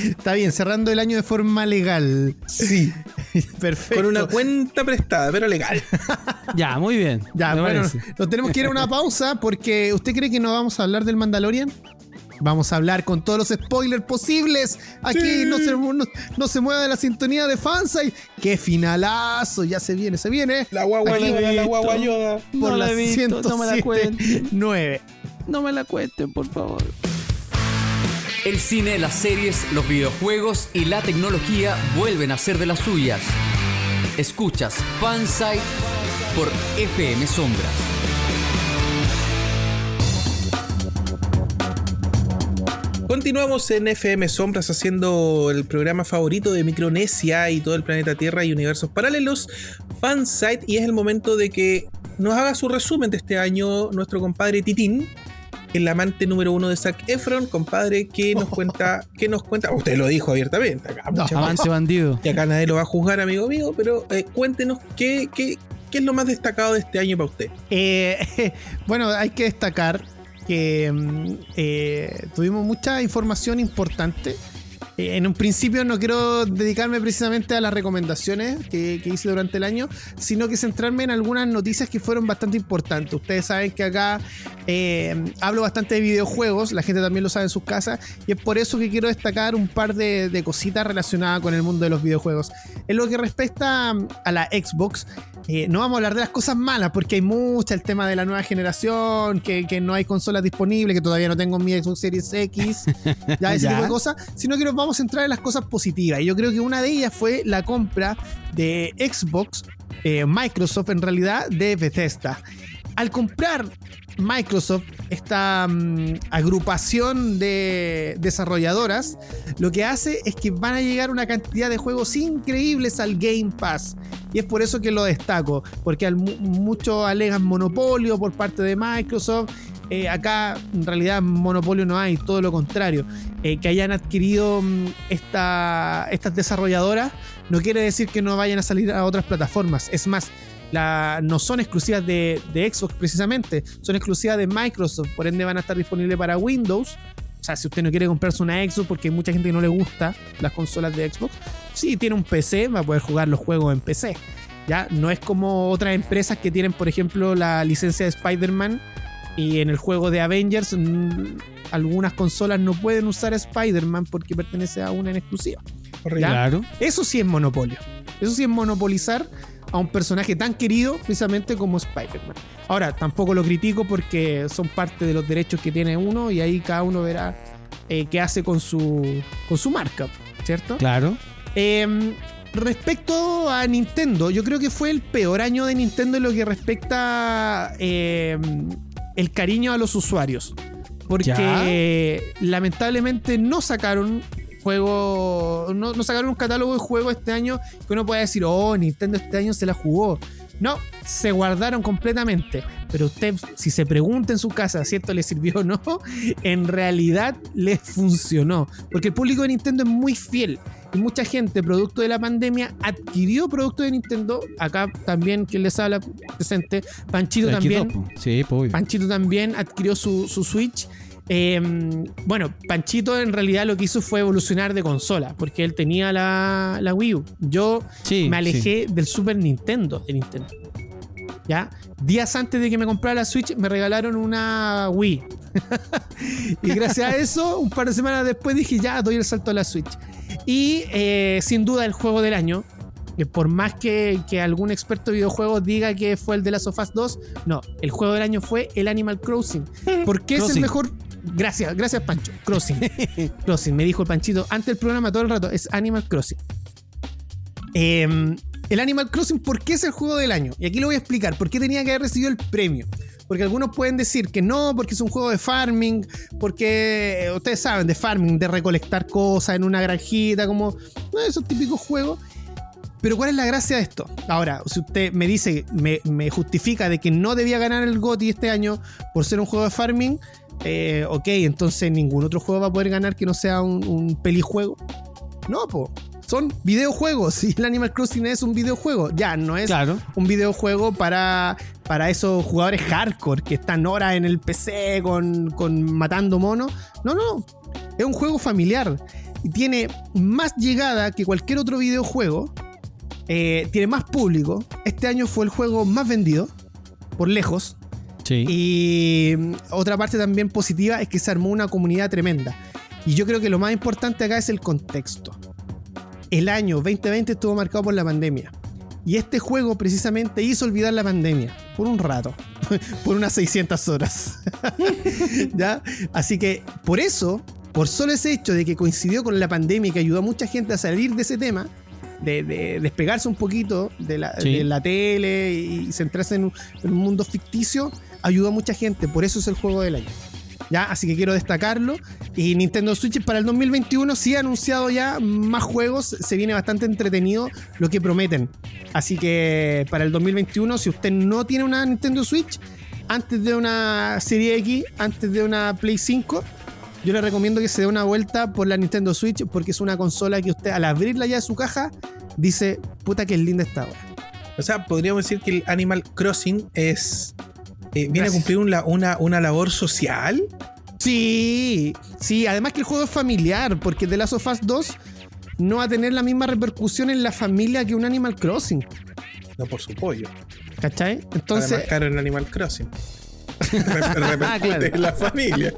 Está bien, cerrando el año de forma legal. Sí. Perfecto. Con una cuenta prestada, pero legal. ya, muy bien. Ya, bueno, nos tenemos que ir a una pausa porque ¿usted cree que no vamos a hablar del Mandalorian? Vamos a hablar con todos los spoilers posibles. Aquí no, se, no, se mueve la sintonía de Fansai. ¡Qué finalazo! Ya se viene, se viene. La guagua yoda, la guagua yoda. Por no la, no me la cuenten. 9. No me la cuenten, por favor. El cine, las series, los videojuegos y la tecnología vuelven a ser de las suyas. Escuchas Fansite por FM Sombras. Continuamos en FM Sombras haciendo el programa favorito de Micronesia y todo el planeta Tierra y universos paralelos, Fansite, y es el momento de que nos haga su resumen de este año nuestro compadre Titín, el amante número uno de Zac Efron, compadre, que nos cuenta, que nos cuenta, usted lo dijo abiertamente, acá, amante bandido. Y acá nadie lo va a juzgar, amigo mío, pero eh, cuéntenos qué, qué, qué, es lo más destacado de este año para usted. Eh, bueno, hay que destacar que mm, eh, tuvimos mucha información importante. En un principio no quiero dedicarme precisamente a las recomendaciones que, hice durante el año, sino que centrarme en algunas noticias que fueron bastante importantes. Ustedes saben que acá eh, hablo bastante de videojuegos, la gente también lo sabe en sus casas, y es por eso que quiero destacar un par de, de cositas relacionadas con el mundo de los videojuegos. En lo que respecta a la Xbox, eh, no vamos a hablar de las cosas malas porque hay mucha, el tema de la nueva generación, que, no hay consolas disponibles, que todavía no tengo mi Xbox Series X, ya ese tipo de cosas, sino que nos vamos a entrar en las cosas positivas. Y yo creo que una de ellas fue la compra de Xbox, eh, Microsoft en realidad, de Bethesda. Al comprar Microsoft esta mm, agrupación de desarrolladoras lo que hace es que van a llegar una cantidad de juegos increíbles al Game Pass. Y es por eso que lo destaco, porque muchos alegan monopolio por parte de Microsoft. Eh, acá en realidad monopolio no hay, todo lo contrario. Eh, que hayan adquirido mm, esta, estas desarrolladoras no quiere decir que no vayan a salir a otras plataformas. Es más, no son exclusivas de, Xbox precisamente, son exclusivas de Microsoft, por ende van a estar disponibles para Windows. O sea, si usted no quiere comprarse una Xbox porque hay mucha gente que no le gusta las consolas de Xbox, si tiene un PC, va a poder jugar los juegos en PC. ¿ya? No es como otras empresas que tienen, por ejemplo, la licencia de Spider-Man y en el juego de Avengers mm, algunas consolas no pueden usar Spider-Man porque pertenece a una en exclusiva. Claro. Eso sí es monopolio. Eso sí es monopolizar a un personaje tan querido precisamente como Spider-Man. Ahora, tampoco lo critico porque son parte de los derechos que tiene uno y ahí cada uno verá eh, qué hace con su, con su marca, ¿cierto? Claro. Em, respecto a Nintendo, yo creo que fue el peor año de Nintendo en lo que respecta em, el cariño a los usuarios. Porque lamentablemente no sacaron juego. No, sacaron un catálogo de juegos este año que uno pueda decir, oh, Nintendo este año se la jugó. No, se guardaron completamente. Pero usted, si se pregunta en su casa si esto le sirvió o no, en realidad les funcionó. Porque el público de Nintendo es muy fiel. Y mucha gente, producto de la pandemia, adquirió productos de Nintendo. Acá también, quien les habla presente, Panchito también. Sí, Panchito también adquirió su, su Switch. Em, bueno, Panchito en realidad lo que hizo fue evolucionar de consola, porque él tenía la, la Wii U. Yo me alejé del Super Nintendo de Nintendo. ¿Ya? Días antes de que me comprara la Switch, me regalaron una Wii. y gracias a eso, un par de semanas después dije, ya, doy el salto a la Switch. Y eh, sin duda el juego del año, que por más que, que, algún experto de videojuegos diga que fue el de Last of Us 2, no, el juego del año fue el Animal Crossing. Porque es el mejor Gracias, gracias Pancho. Crossing. Crossing, me dijo el Panchito antes del programa todo el rato. Es Animal Crossing. Em, el Animal Crossing, ¿por qué es el juego del año? Y aquí lo voy a explicar. ¿Por qué tenía que haber recibido el premio? Porque algunos pueden decir que no, porque es un juego de farming, porque eh, ustedes saben, de farming, de recolectar cosas en una granjita, como esos típicos juegos. Pero ¿cuál es la gracia de esto? Ahora, si usted me dice, me, me justifica de que no debía ganar el GOTY este año por ser un juego de farming, eh, ok, entonces ningún otro juego va a poder ganar que no sea un, pelijuego. No, po. Son videojuegos. Y el Animal Crossing es un videojuego. Ya, no es un videojuego para, para esos jugadores hardcore que están horas en el PC con, con matando monos. No, no. Es un juego familiar. Y tiene más llegada que cualquier otro videojuego. Eh, tiene más público. Este año fue el juego más vendido. Por lejos. Y mm, otra parte también positiva es que se armó una comunidad tremenda. Y yo creo que lo más importante acá es el contexto. El año 2020 estuvo marcado por la pandemia. Y este juego precisamente hizo olvidar la pandemia por un rato, por unas 600 horas. ¿Ya? Así que por eso, por solo ese hecho de que coincidió con la pandemia y que ayudó a mucha gente a salir de ese tema, de, despegarse un poquito de la, tele y centrarse en un mundo ficticio, ayudó a mucha gente, por eso es el juego del año. ¿Ya? Así que quiero destacarlo. Y Nintendo Switch para el 2021 sí ha anunciado ya más juegos. Se viene bastante entretenido lo que prometen. Así que para el 2021, si usted no tiene una Nintendo Switch, antes de una Serie X, antes de una Play 5, yo le recomiendo que se dé una vuelta por la Nintendo Switch porque es una consola que usted al abrirla ya de su caja dice, puta que es linda esta hora. O sea, podríamos decir que el Animal Crossing es eh, viene a cumplir una, una, labor social. Sí, sí, además que el juego es familiar, porque The Last of Us 2 no va a tener la misma repercusión en la familia que un Animal Crossing. No por su pollo. ¿Cachai? Entonces. Además, caro en Animal Crossing. repercute en la familia.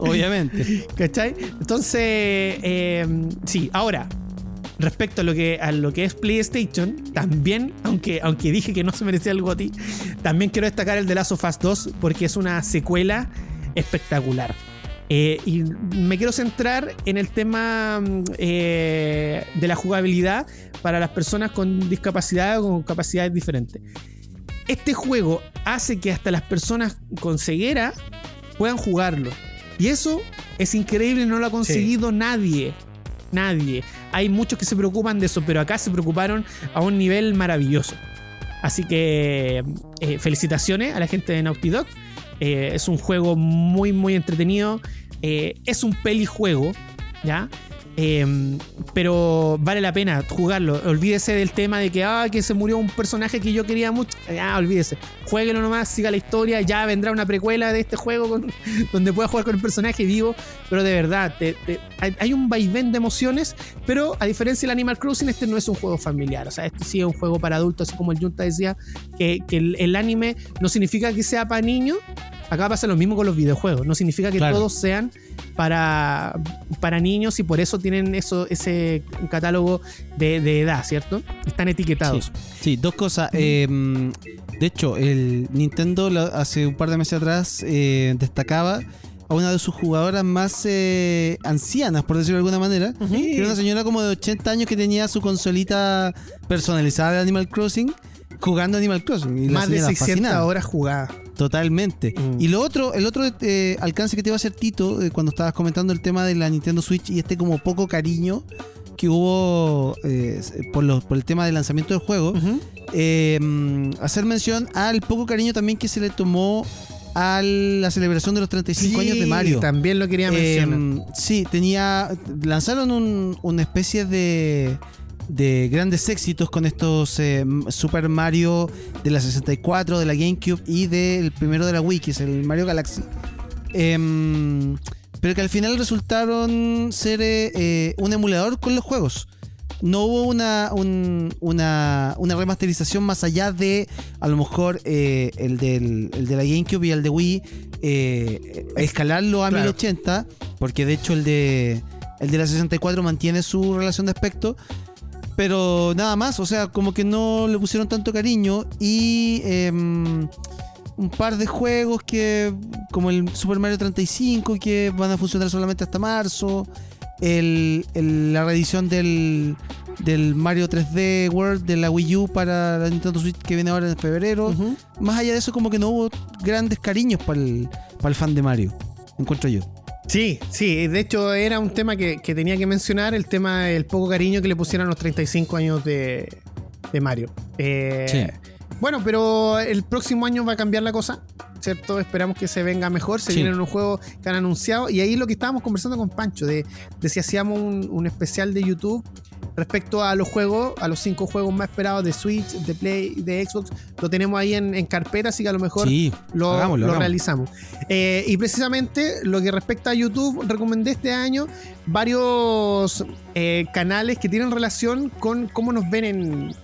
Obviamente. ¿Cachai? Entonces, eh, sí, ahora, respecto a lo que, a lo que es PlayStation, también, aunque, aunque dije que no se merecía el GOTI, también quiero destacar el de Last of Us 2 porque es una secuela espectacular. Eh, y me quiero centrar en el tema eh, de la jugabilidad para las personas con discapacidad o con capacidades diferentes. Este juego hace que hasta las personas con ceguera puedan jugarlo. Y eso es increíble, no lo ha conseguido nadie. Nadie. Hay muchos que se preocupan de eso, pero acá se preocuparon a un nivel maravilloso. Así que eh, felicitaciones a la gente de Naughty Dog. Eh, es un juego muy, muy entretenido. Eh, es un pelijuego, ¿ya? Em, pero vale la pena jugarlo. Olvídese del tema de que, ah, que se murió un personaje que yo quería mucho. Ah, olvídese. Jueguelo nomás, siga la historia. Ya vendrá una precuela de este juego donde pueda jugar con el personaje vivo. Pero de verdad, te- te- hay un vaivén de emociones. Pero a diferencia del Animal Crossing, este no es un juego familiar. O sea, este sí es un juego para adultos, así como el Junta decía, que, que el, el anime no significa que sea para niños. Acá pasa lo mismo con los videojuegos. No significa que Claro. todos sean para, para niños y por eso tienen eso, ese catálogo de, de edad, ¿cierto? Están etiquetados. Sí, sí, dos cosas. Eh, de hecho, el Nintendo hace un par de meses atrás eh, destacaba a una de sus jugadoras más eh, ancianas, por decirlo de alguna manera. era una señora como de 80 años que tenía su consolita personalizada de Animal Crossing jugando Animal Crossing. Y la Más de señora 600 fascinada. horas jugadas. Totalmente. Mm. Y lo otro, el otro eh, alcance que te iba a hacer Tito, eh, cuando estabas comentando el tema de la Nintendo Switch y este como poco cariño que hubo eh, por, los, por el tema del lanzamiento del juego, hacer mención al poco cariño también que se le tomó a la celebración de los 35 años de Mario. También lo quería mencionar. Eh, sí, tenía. Lanzaron un- una especie de. De grandes éxitos con estos eh, Super Mario de la 64, de la GameCube y del primero de la Wii, que es el Mario Galaxy. Em, pero que al final resultaron ser eh, eh, un emulador con los juegos. No hubo una, un- una, una remasterización más allá de a lo mejor el, del, el de la GameCube y el de Wii, escalarlo a Claro. 1080, porque de hecho el de, el de la 64 mantiene su relación de aspecto, pero nada más, o sea, como que no le pusieron tanto cariño y em, un par de juegos que, como el Super Mario 35, que van a funcionar solamente hasta marzo, el, el- la reedición del, del Mario 3D World de la Wii U para la Nintendo Switch que viene ahora en febrero. Más allá de eso, como que no hubo grandes cariños para el, para el fan de Mario, encuentro yo. Sí, sí, de hecho era un tema que, que tenía que mencionar, el tema del poco cariño que le pusieron a los 35 años de, de Mario. Eh, Sí. Bueno, pero el próximo año va a cambiar la cosa, ¿cierto? Esperamos que se venga mejor, se Sí. vienen unos juegos que han anunciado y ahí lo que estábamos conversando con Pancho, de, de si hacíamos un, un especial de YouTube respecto a los juegos, a los cinco juegos más esperados de Switch, de Play, de Xbox, lo tenemos ahí en, en carpeta, así que a lo mejor Sí, lo, hagámoslo, lo hagámoslo. realizamos. Eh, y precisamente lo que respecta a YouTube, recomendé este año varios eh, canales que tienen relación con cómo nos ven en,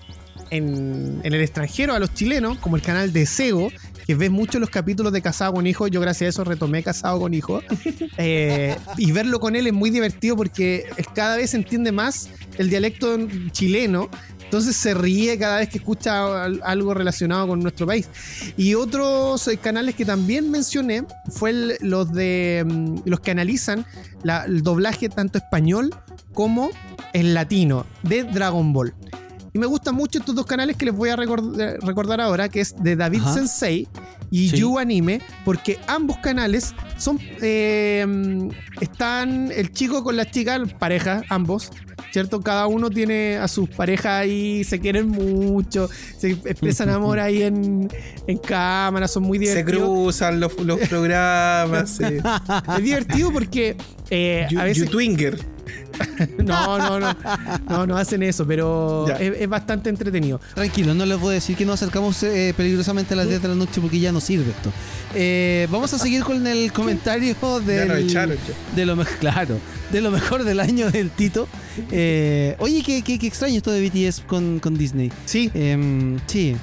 en, en el extranjero a los chilenos, como el canal de Sego, que ves mucho los capítulos de Casado con Hijo. Yo gracias a eso retomé Casado con Hijo. Eh, y verlo con él es muy divertido porque cada vez entiende más el dialecto chileno. Entonces se ríe cada vez que escucha al- algo relacionado con nuestro país. Y otros eh, canales que también mencioné fue el- los de mm, los que analizan la- el doblaje tanto español como el latino de Dragon Ball. Y me gustan mucho estos dos canales que les voy a record- eh, recordar ahora, que es de David Ajá. Sensei y Sí. You Anime, porque ambos canales son eh, están el chico con la chica, pareja, ambos, ¿cierto? Cada uno tiene a sus parejas ahí, se quieren mucho, se expresan amor ahí en, en cámara, son muy Se divertidos. cruzan los, los programas. sí. Es divertido porque eh, You- a veces YouTwinger. no, no, no, no, no hacen eso, pero es, es bastante entretenido. Tranquilo, no les voy a decir que nos acercamos eh, peligrosamente a las 10 de la noche porque ya no sirve esto. Eh, vamos a seguir con el comentario del, echaron. de lo mejor, claro, de lo mejor del año del Tito. Eh, oye, qué, qué- qué extraño esto de BTS con, con Disney. Sí, Em, sí,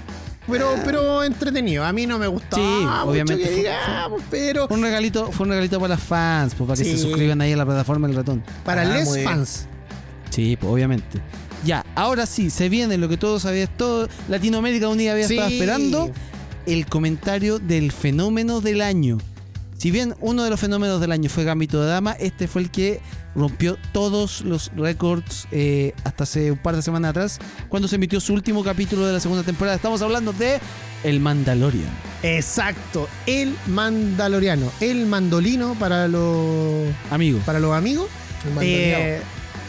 pero, pero entretenido. A mí no me gustó. Sí, mucho obviamente que fue- digamos, pero fue un regalito, fue un regalito para las fans, pues, para que Sí. se suscriban ahí a la plataforma del ratón. para Ah, les bien. fans. Sí, pues, obviamente. Ya, ahora sí, se viene lo que todos habían, todo Latinoamérica Unida había Sí. estado esperando, el comentario del fenómeno del año. Si bien uno de los fenómenos del año fue Gambito de Dama, este fue el que rompió todos los récords eh, hasta hace un par de semanas atrás, cuando se emitió su último capítulo de la segunda temporada. Estamos hablando de El Mandalorian. Exacto, el mandaloriano, el mandolino para los Amigo. para los amigos. El mandoneado. Eh,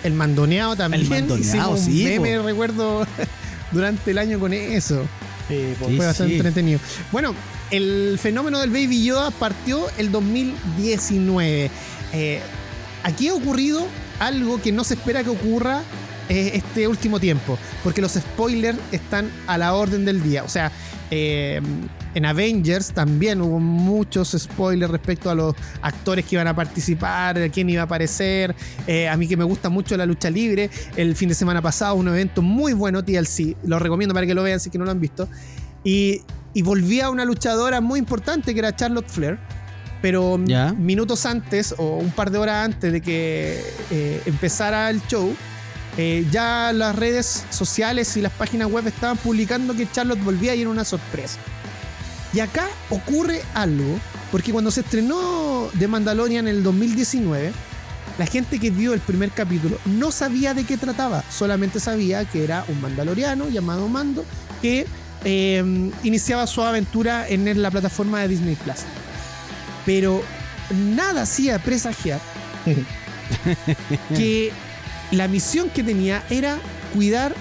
el mandoneado también. El mandoneado, un sí, meme, recuerdo, durante el año con eso. Eh, Sí, fue bastante sí. entretenido. Bueno, el fenómeno del Baby Yoda partió el 2019. Eh, aquí ha ocurrido algo que no se espera que ocurra eh, este último tiempo, porque los spoilers están a la orden del día. O sea, eh, en Avengers también hubo muchos spoilers respecto a los actores que iban a participar, quién iba a aparecer. A mí que me gusta mucho la lucha libre, el fin de semana pasado un evento muy bueno, TLC, lo recomiendo para que lo vean si que no lo han visto. Y, y volvía una luchadora muy importante que era Charlotte Flair. Pero minutos antes o un par de horas antes de que eh, empezara el show, eh, ya las redes sociales y las páginas web estaban publicando que Charlotte volvía y era una sorpresa. Y acá ocurre algo, porque cuando se estrenó The Mandalorian en el 2019, la gente que vio el primer capítulo no sabía de qué trataba, solamente sabía que era un mandaloriano llamado Mando que eh, iniciaba su aventura en la plataforma de Disney Plus. Pero nada hacía presagiar que la misión que tenía era cuidar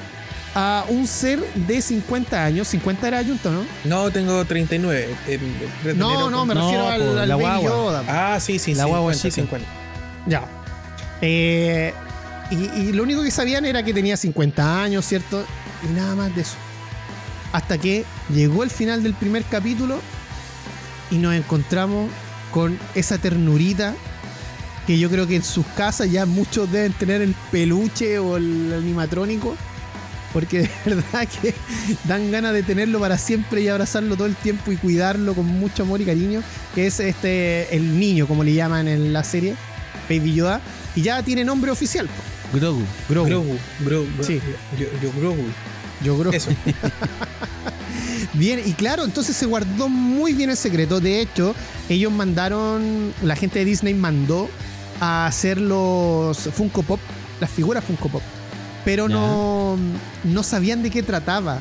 a un ser de 50 años. 50 era Junto, ¿no? No, tengo 39. el- el 3 de No, no, me No, refiero al, al la Baby guagua. Yoda. Ah, sí, sí, La sí. guagua 50, chica. 50. Ya. Eh, y, y lo único que sabían era que tenía 50 años, ¿cierto? Y nada más de eso. Hasta que llegó el final del primer capítulo y nos encontramos con esa ternurita que yo creo que en sus casas ya muchos deben tener el peluche o el animatrónico. Porque de verdad que dan ganas de tenerlo para siempre y abrazarlo todo el tiempo y cuidarlo con mucho amor y cariño. Que es este el niño, como le llaman en la serie, Baby Yoda. Y ya tiene nombre oficial. Grogu. Grogu. Grogu. Grogu. Sí. Yo, yo Grogu. Yo Grogu. Eso. Bien, y claro, entonces se guardó muy bien el secreto. De hecho, ellos mandaron, la gente de Disney mandó a hacer los Funko Pop, las figuras Funko Pop. Pero no, no sabían de qué trataba.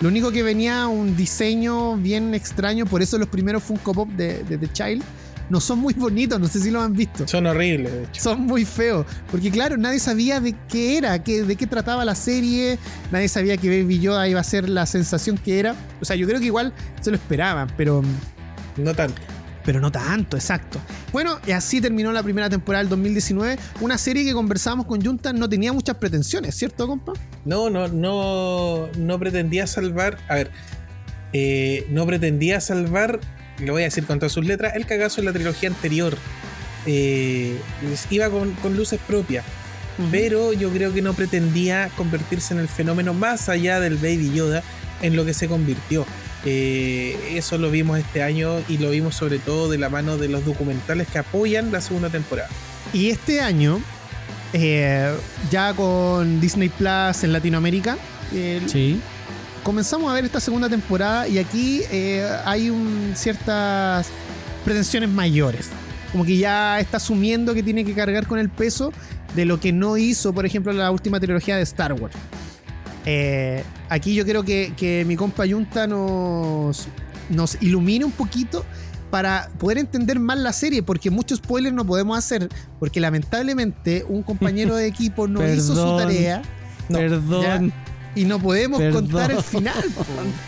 Lo único que venía un diseño bien extraño, por eso los primeros Funko Pop de, de The Child no son muy bonitos, no sé si lo han visto. Son horribles, de hecho. Son muy feos. Porque claro, nadie sabía de qué era, qué- de qué trataba la serie. Nadie sabía que Baby Yoda iba a ser la sensación que era. O sea, yo creo que igual se lo esperaban, pero, No tanto. pero no tanto, exacto. Bueno, y así terminó la primera temporada del 2019. Una serie que conversamos con Junta no tenía muchas pretensiones, ¿cierto, compa? No, no, no, no pretendía salvar. A ver, eh, no pretendía salvar, lo voy a decir con todas sus letras, el cagazo en la trilogía anterior. Eh, iba con, con luces propias, pero yo creo que no pretendía convertirse en el fenómeno más allá del Baby Yoda en lo que se convirtió. Eh, eso lo vimos este año y lo vimos sobre todo de la mano de los documentales que apoyan la segunda temporada. Y este año, eh, ya con Disney Plus en Latinoamérica, eh, Sí. Comenzamos a ver esta segunda temporada y aquí eh, hay un- ciertas pretensiones mayores. Como que ya está asumiendo que tiene que cargar con el peso de lo que no hizo, por ejemplo, la última trilogía de Star Wars. Eh, aquí yo creo que, que mi compa Yunta nos, nos ilumine un poquito para poder entender más la serie, porque muchos spoilers no podemos hacer, porque lamentablemente un compañero de equipo no hizo su tarea No, Perdón. Y no podemos Perdón. contar el final. po.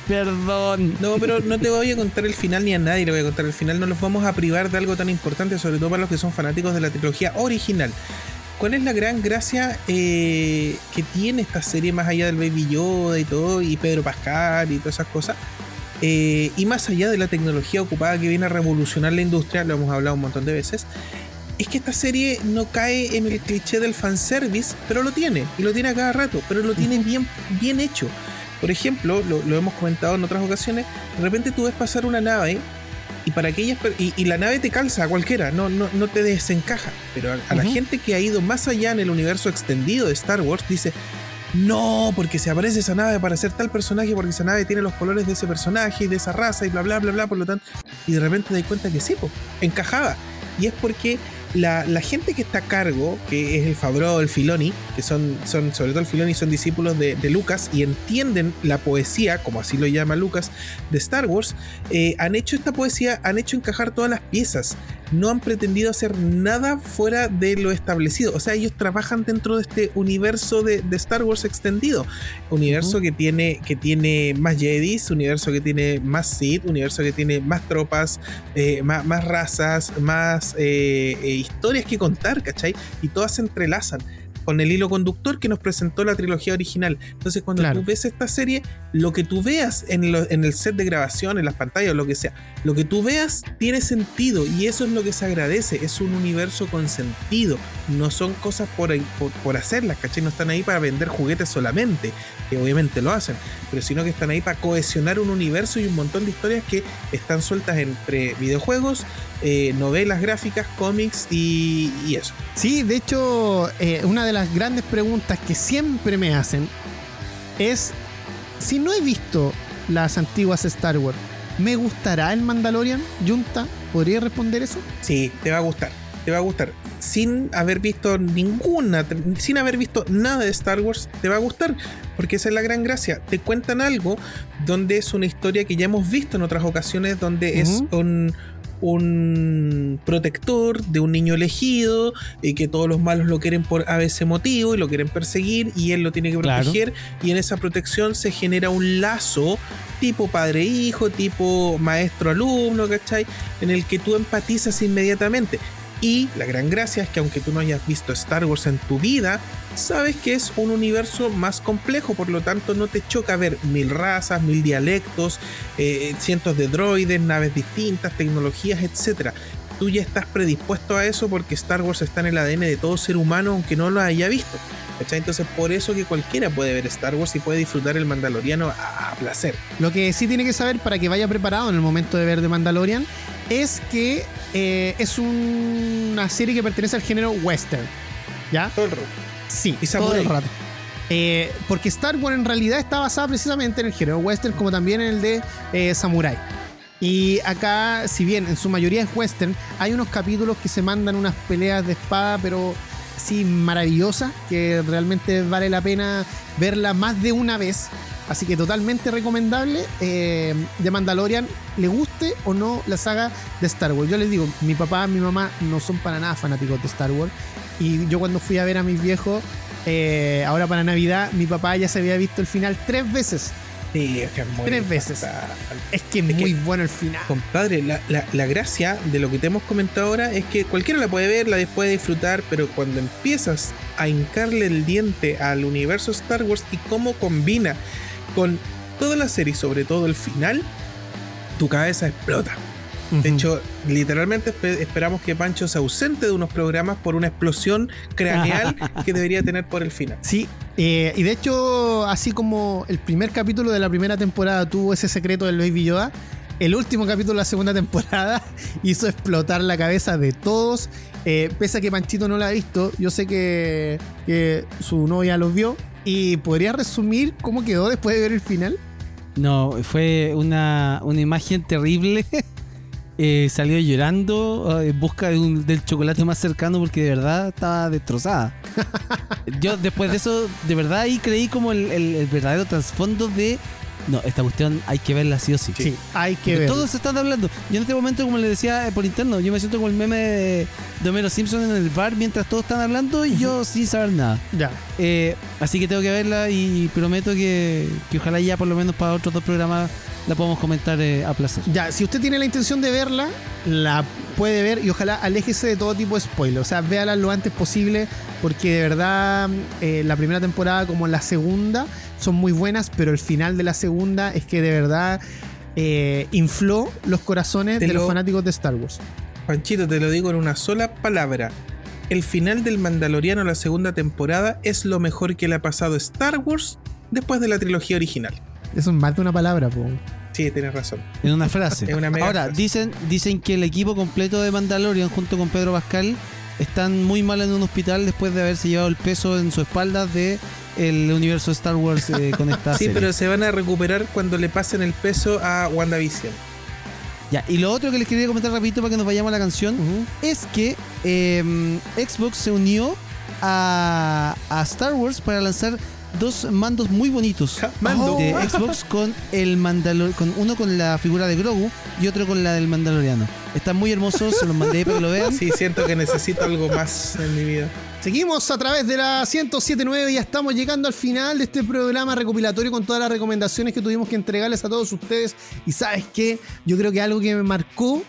Perdón. No, pero no te voy a contar el final ni a nadie le voy a contar el final. No los vamos a privar de algo tan importante, sobre todo para los que son fanáticos de la trilogía original. ¿Cuál es la gran gracia eh, que tiene esta serie más allá del Baby Yoda y todo, y Pedro Pascal y todas esas cosas? Eh, y más allá de la tecnología ocupada que viene a revolucionar la industria, lo hemos hablado un montón de veces, es que esta serie no cae en el cliché del fanservice, pero lo tiene, y lo tiene a cada rato, pero lo tiene bien, bien hecho. Por ejemplo, lo, lo hemos comentado en otras ocasiones, de repente tú ves pasar una nave y para aquellas y, y la nave te calza a cualquiera, no, no, no te desencaja. Pero a, a la gente que ha ido más allá en el universo extendido de Star Wars dice, no, porque si aparece esa nave para ser tal personaje, porque esa nave tiene los colores de ese personaje y de esa raza y bla, bla, bla, bla, por lo tanto. Y de repente te das cuenta que sí, pues, encajaba. Y es porque la, gente que está a cargo, que es el Fabro, el Filoni, que son, son sobre todo el Filoni, son discípulos de, de, Lucas y entienden la poesía, como así lo llama Lucas, de Star Wars, eh, han hecho esta poesía, han hecho encajar todas las piezas. No han pretendido hacer nada fuera de lo establecido. O sea, ellos trabajan dentro de este universo de, de Star Wars extendido. Universo uh -huh. que, tiene, que tiene más Jedis, universo que tiene más Sith, universo que tiene más tropas, eh, más, más, razas, más eh, historias que contar, ¿cachai? Y todas se entrelazan con el hilo conductor que nos presentó la trilogía original. Entonces, cuando claro. tú ves esta serie, lo que tú veas en, lo, en, el set de grabación, en las pantallas, o lo que sea, lo que tú veas tiene sentido y eso es lo que se agradece. Es un universo con sentido. No son cosas por, por, por hacerlas, ¿cachai? No están ahí para vender juguetes solamente, que obviamente lo hacen, pero sino que están ahí para cohesionar un universo y un montón de historias que están sueltas entre videojuegos, eh, novelas gráficas, cómics y, y, eso. Sí, de hecho, eh, una de las grandes preguntas que siempre me hacen es, si no he visto las antiguas Star Wars, ¿me gustará el Mandalorian? Junta, ¿podría responder eso? Sí, te va a gustar, te va a gustar. Sin haber visto ninguna, sin haber visto nada de Star Wars, te va a gustar, porque esa es la gran gracia. Te cuentan algo donde es una historia que ya hemos visto en otras ocasiones, donde uh -huh. es un un protector de un niño elegido y que todos los malos lo quieren por a veces motivo y lo quieren perseguir y él lo tiene que proteger claro. y en esa protección se genera un lazo tipo padre-hijo, tipo maestro-alumno, ¿cachai? En el que tú empatizas inmediatamente. Y la gran gracia es que aunque tú no hayas visto Star Wars en tu vida, sabes que es un universo más complejo, por lo tanto no te choca ver mil razas, mil dialectos, eh, cientos de droides, naves distintas, tecnologías, etc. Tú ya estás predispuesto a eso porque Star Wars está en el ADN de todo ser humano aunque no lo haya visto. ¿Cachai? Entonces por eso que cualquiera puede ver Star Wars y puede disfrutar el Mandaloriano a, a placer. Lo que sí tiene que saber para que vaya preparado en el momento de ver The Mandalorian es que eh, es un, una serie que pertenece al género western. ¿Ya? Todo el rato. Sí, y todo el rato. Eh, porque Star Wars en realidad está basada precisamente en el género western, como también en el de eh, Samurai. Y acá, si bien en su mayoría es western, hay unos capítulos que se mandan unas peleas de espada, pero sí maravillosas, que realmente vale la pena verla más de una vez. Así que totalmente recomendable eh, de Mandalorian, le guste o no la saga de Star Wars. Yo les digo, mi papá, mi mamá no son para nada fanáticos de Star Wars. Y yo cuando fui a ver a mis viejos, eh, ahora para Navidad, mi papá ya se había visto el final tres veces. Sí, es que es muy Tres veces. Es que es, es muy que, bueno el final. Compadre, la, la, la, gracia de lo que te hemos comentado ahora es que cualquiera la puede ver, la puede disfrutar, pero cuando empiezas a hincarle el diente al universo Star Wars y cómo combina con toda la serie, sobre todo el final, tu cabeza explota. Uh -huh. De hecho, literalmente esperamos que Pancho se ausente de unos programas por una explosión craneal que debería tener por el final. Sí, eh, y de hecho, así como el primer capítulo de la primera temporada tuvo ese secreto del Baby Yoda, el último capítulo de la segunda temporada hizo explotar la cabeza de todos. Eh, pese a que Panchito no la ha visto, yo sé que, que su novia los vio. ¿Y podría resumir cómo quedó después de ver el final? No, fue una, una imagen terrible. eh, salió llorando en busca de un, del chocolate más cercano porque de verdad estaba destrozada. Yo después de eso, de verdad ahí creí como el, el, el verdadero trasfondo de no, esta cuestión hay que verla sí o sí. Sí, hay que ver. Todos están hablando. Yo en este momento, como les decía por interno, yo me siento como el meme de, de Homero Simpson en el bar mientras todos están hablando y yo sin saber nada. Ya. Eh, así que tengo que verla y prometo que, que ojalá ya por lo menos para otros dos programas la podemos comentar eh, a placer. Ya, si usted tiene la intención de verla, la puede ver y ojalá aléjese de todo tipo de spoiler. O sea, véala lo antes posible porque de verdad eh, la primera temporada como la segunda son muy buenas, pero el final de la segunda es que de verdad eh, infló los corazones te de lo, los fanáticos de Star Wars. Panchito, te lo digo en una sola palabra. El final del Mandaloriano, la segunda temporada, es lo mejor que le ha pasado a Star Wars después de la trilogía original. Eso es más de una palabra, po. Sí, tienes razón. En una frase. una Ahora, frase. Dicen, dicen que el equipo completo de Mandalorian junto con Pedro Pascal están muy mal en un hospital después de haberse llevado el peso en su espalda de el universo de Star Wars eh, con esta Sí, serie. pero se van a recuperar cuando le pasen el peso a WandaVision. Ya, y lo otro que les quería comentar rapidito para que nos vayamos a la canción es que eh, Xbox se unió a, a Star Wars para lanzar dos mandos muy bonitos mando. de Xbox con el Mandalor con uno con la figura de Grogu y otro con la del Mandaloriano. Están muy hermosos, se los mandé para que lo vean. Sí, siento que necesito algo más en mi vida. Seguimos a través de la 1079 y ya estamos llegando al final de este programa recopilatorio con todas las recomendaciones que tuvimos que entregarles a todos ustedes. Y sabes qué, yo creo que algo que me marcó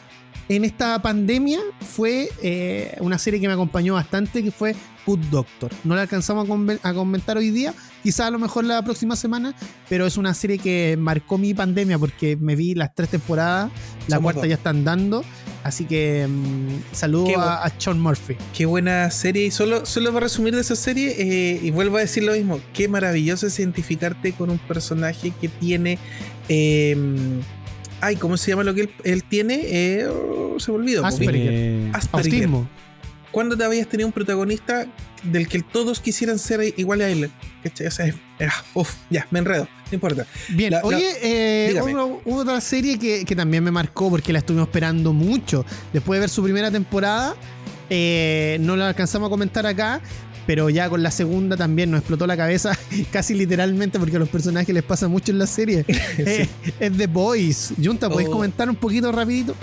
en esta pandemia fue eh, una serie que me acompañó bastante, que fue Good Doctor. No la alcanzamos a, comentar hoy día, quizás a lo mejor la próxima semana, pero es una serie que marcó mi pandemia porque me vi las tres temporadas, la Somos cuarta dos. ya están dando. Así que mm, saludo Qué a, a Sean Murphy. Qué buena serie. Y solo, solo para resumir de esa serie, eh, y vuelvo a decir lo mismo, qué maravilloso es identificarte con un personaje que tiene... eh, ay, ¿cómo se llama lo que él, él tiene? Eh, oh, se me olvidó. Asperger. Eh, Asperger. Autismo. ¿Cuándo te habías tenido un protagonista del que todos quisieran ser igual a él? O sea, es- uf, ya, me enredo. Importa. Bien, La- la- oye, eh, hubo- hubo otra serie que, que también me marcó porque la estuvimos esperando mucho. Después de ver su primera temporada, eh, no la alcanzamos a comentar acá, pero ya con la segunda también nos explotó la cabeza, casi literalmente, porque a los personajes les pasa mucho en la serie. Eh, es The Boys. Junta, ¿podéis Oh. comentar un poquito rapidito?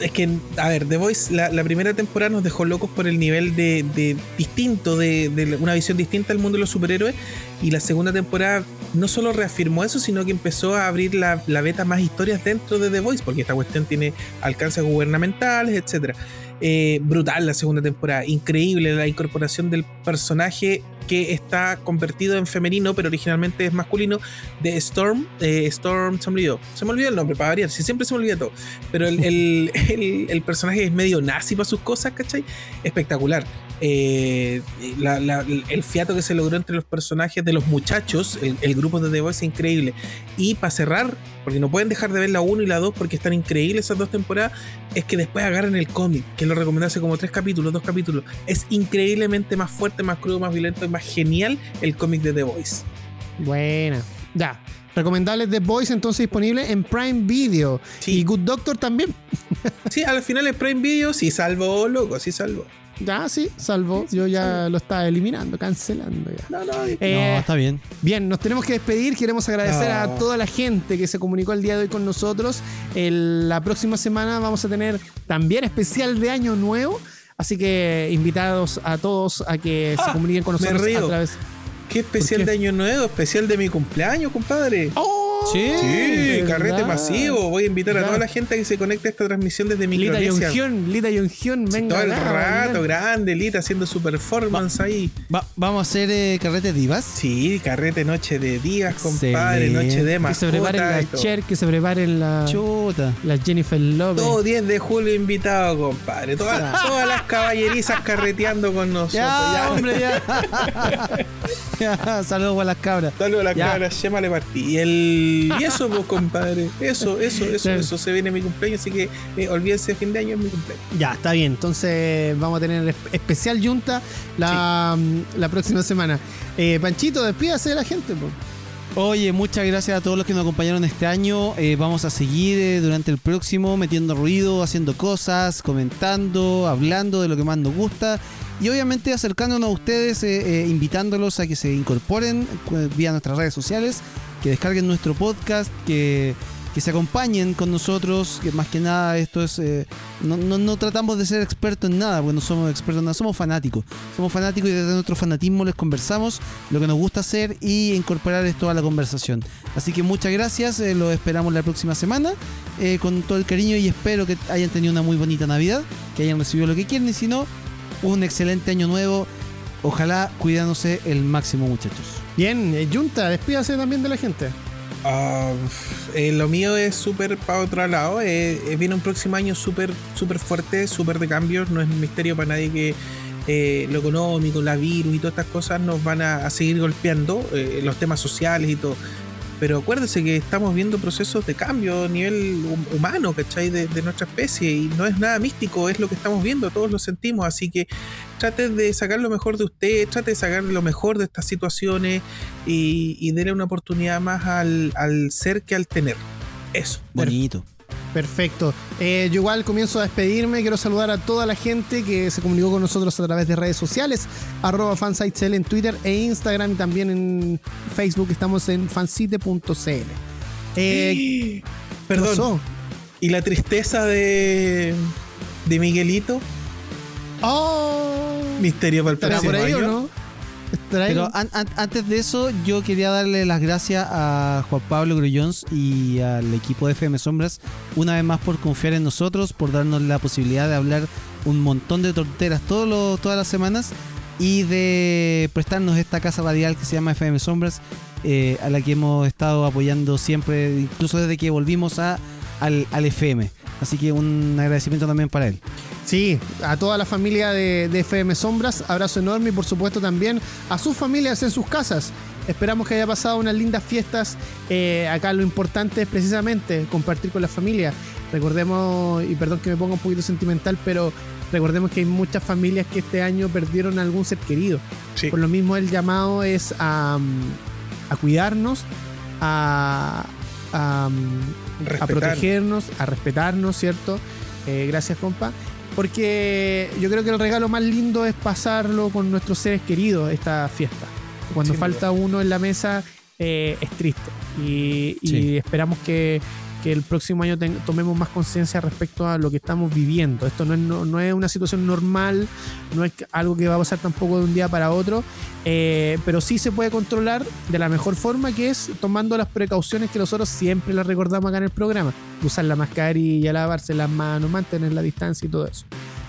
Es que, a ver, The Voice, la, primera temporada nos dejó locos por el nivel de, de distinto, de, de una visión distinta al mundo de los superhéroes. Y la segunda temporada no solo reafirmó eso, sino que empezó a abrir la, la beta más historias dentro de The Voice, porque esta cuestión tiene alcances gubernamentales, etcétera. Eh, brutal la segunda temporada, increíble la incorporación del personaje que está convertido en femenino, pero originalmente es masculino, de Storm. eh, Storm, se me olvidó. Se me olvidó el nombre, para variar, si siempre se me olvida todo. Pero el, el- el- personaje es medio nazi para sus cosas, ¿cachai? Espectacular. Eh, la- la- el fiato que se logró entre los personajes de los muchachos, el, el grupo de The Voice es increíble. Y para cerrar, porque no pueden dejar de ver la 1 y la 2 porque están increíbles esas dos temporadas, es que después agarran el cómic, que lo recomendé hace como tres capítulos, dos capítulos. Es increíblemente más fuerte, más crudo, más violento y más genial el cómic de The Voice. Buena. Ya. Recomendables The Boys entonces disponible en Prime Video. Sí. Y Good Doctor también. Sí, al final es Prime Video, sí salvo, loco, sí salvo. Ya, sí, salvo. Yo ya lo estaba eliminando, cancelando ya. No, no, Eh, no, está bien. Bien, nos tenemos que despedir. Queremos agradecer No. a toda la gente que se comunicó el día de hoy con nosotros. El- la próxima semana vamos a tener también especial de Año Nuevo. Así que invitados a todos a que se Ah, comuniquen con me nosotros río. a través. qué especial de Año Nuevo, especial de mi cumpleaños, compadre. ¡Oh! Sí. Carrete masivo. Voy a invitar a toda la gente a que se conecte a esta transmisión desde Lita Micronesia. Yongion, Lita Yongion, venga. todo el rato, grande, Lita haciendo su performance ahí. Va- vamos a hacer eh, carrete divas. Sí, carrete, noche de días, compadre, noche de Que se preparen la. Cher, que se preparen la, Chuta. la Jennifer Lopez. Todo 10 de julio invitado, compadre. Todas, todas las caballerizas carreteando con nosotros. Ya, Ya, hombre, ya. Ya, Saludos a las cabras. Saludos a las Ya. cabras, Shema le partí. Y, el... y eso, pues, compadre. Eso, eso, eso, Claro. eso. Se viene mi cumpleaños, así que eh, olvídense de fin de año, es mi cumpleaños. Ya, está bien. Entonces vamos a tener espe- especial Junta la, mm, la próxima semana. Eh, Panchito, despídase de la gente. po. Oye, muchas gracias a todos los que nos acompañaron este año. Eh, vamos a seguir eh, durante el próximo metiendo ruido, haciendo cosas, comentando, hablando de lo que más nos gusta y obviamente acercándonos a ustedes, eh, eh, invitándolos a que se incorporen eh, vía nuestras redes sociales, que descarguen nuestro podcast, que, que se acompañen con nosotros, que más que nada esto es... eh, no, no- no tratamos de ser expertos en nada, porque no somos expertos en nada, somos fanáticos. Somos fanáticos y desde nuestro fanatismo les conversamos lo que nos gusta hacer y incorporar esto a la conversación. Así que muchas gracias, eh, los esperamos la próxima semana eh, con todo el cariño y espero que hayan tenido una muy bonita Navidad, que hayan recibido lo que quieren y si no, un excelente año nuevo. Ojalá cuidándose el máximo muchachos. Bien, eh, Junta, despídase también de la gente. Ah, eh, lo mío es súper para otro lado. eh, eh, viene un próximo año súper súper fuerte, súper de cambios. No es un misterio para nadie que eh, lo económico, la virus y todas estas cosas nos van a, a seguir golpeando. eh, los temas sociales y todo. Pero acuérdese que estamos viendo procesos de cambio a nivel humano, ¿cachai? De, de, nuestra especie y no es nada místico, es lo que estamos viendo, todos lo sentimos, así que trate de sacar lo mejor de usted, trate de sacar lo mejor de estas situaciones y, y denle una oportunidad más al, al ser que al tener. Eso. Bonito. Perfecto. Eh, yo igual comienzo a despedirme. Quiero saludar a toda la gente que se comunicó con nosotros a través de redes sociales, arroba fansitecl en Twitter e Instagram y también en Facebook. Estamos en fansite.cl. Eh, Perdón. ¿Y la tristeza de, de Miguelito? Oh. Misterio para el próximo por ahí año. o no? Pero an an antes de eso, yo quería darle las gracias a Juan Pablo Grullons y al equipo de FM Sombras una vez más por confiar en nosotros, por darnos la posibilidad de hablar un montón de tonteras todos los, todas las semanas y de prestarnos esta casa radial que se llama FM Sombras, eh, a la que hemos estado apoyando siempre, incluso desde que volvimos a, al, al FM. Así que un agradecimiento también para él. Sí, a toda la familia de, de, FM Sombras, abrazo enorme y por supuesto también a sus familias en sus casas. Esperamos que haya pasado unas lindas fiestas. Eh, acá lo importante es precisamente compartir con la familia. Recordemos, y perdón que me ponga un poquito sentimental, pero recordemos que hay muchas familias que este año perdieron a algún ser querido. Sí. Por lo mismo el llamado es a, a cuidarnos, a, a, a, protegernos, a respetarnos, ¿cierto? Eh, gracias, compa porque yo creo que el regalo más lindo es pasarlo con nuestros seres queridos esta fiesta. Cuando sí, falta uno en la mesa eh, es triste y, sí. y esperamos que, que, el próximo año tomemos más conciencia respecto a lo que estamos viviendo. Esto no es, no, no es, una situación normal, no es algo que va a pasar tampoco de un día para otro, eh, pero sí se puede controlar de la mejor forma que es tomando las precauciones que nosotros siempre las recordamos acá en el programa. Usar la mascarilla, lavarse las manos, mantener la distancia y todo eso.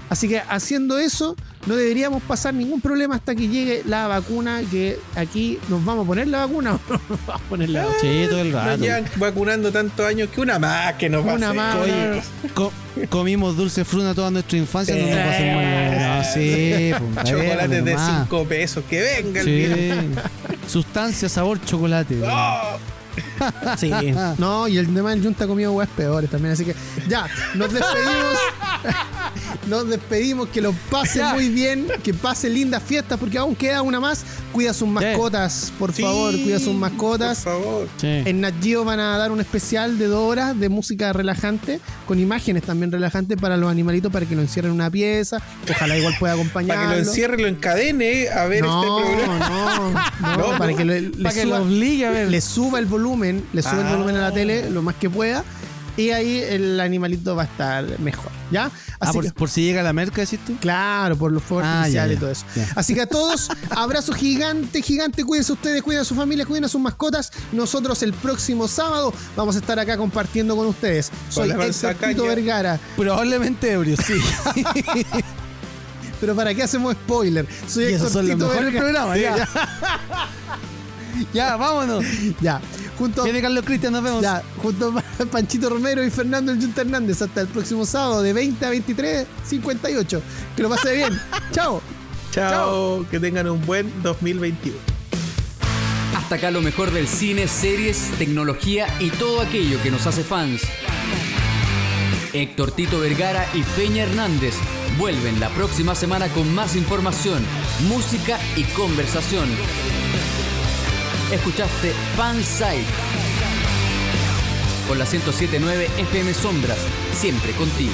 Así que haciendo eso, no deberíamos pasar ningún problema hasta que llegue la vacuna. Que aquí nos vamos a poner la vacuna o no nos vamos a poner la vacuna. Sí, todo el rato. Nos llevan vacunando tantos años que una más que nos Una va a más. Oye, co comimos dulce fruna toda nuestra infancia, no nos pasemos no, sí, pues, Chocolates de 5 pesos, que venga el sí. Sustancia, sabor, chocolate. Oh. Sí. No, y el tema del Junta ha comido huevas peores también. Así que ya, nos despedimos. nos despedimos. Que lo pase ya. muy bien. Que pase lindas fiestas. Porque aún queda una más. Cuida sus mascotas, por sí, favor. Cuida sus mascotas. Por favor. Sí. En Nat Geo van a dar un especial de dos horas de música relajante. Con imágenes también relajantes para los animalitos. Para que lo encierren en una pieza. Ojalá igual pueda acompañar. Para que lo encierre, lo encadene a ver no, este programa. No, no, no. para que, le, para le que suba, lo obligue a ver. Le suba el volumen volumen, le sube ah. el volumen a la tele lo más que pueda y ahí el animalito va a estar mejor, ¿ya? Así ah, por, que, por, si llega la merca, decís tú? Claro, por los fuegos ah, y todo eso. Ya. Así que a todos, abrazo gigante, gigante, cuídense ustedes, cuiden a su familia, cuiden a sus mascotas. Nosotros el próximo sábado vamos a estar acá compartiendo con ustedes. Soy Héctor Tito Vergara. Probablemente ebrio, sí. Pero para qué hacemos spoiler. Soy y esos son Tito los mejores programas, ya. ya. ya, vámonos. Ya. Junto Viene Carlos Cristian, nos vemos. Ya, junto a Panchito Romero y Fernando el Junta Hernández. Hasta el próximo sábado de 20 a 23, 58. Que lo pase bien. Chao. Chao. Chao. Que tengan un buen 2021. Hasta acá lo mejor del cine, series, tecnología y todo aquello que nos hace fans. Héctor Tito Vergara y Peña Hernández vuelven la próxima semana con más información, música y conversación. Escuchaste Fansite con la 1079 FM Sombras, siempre contigo.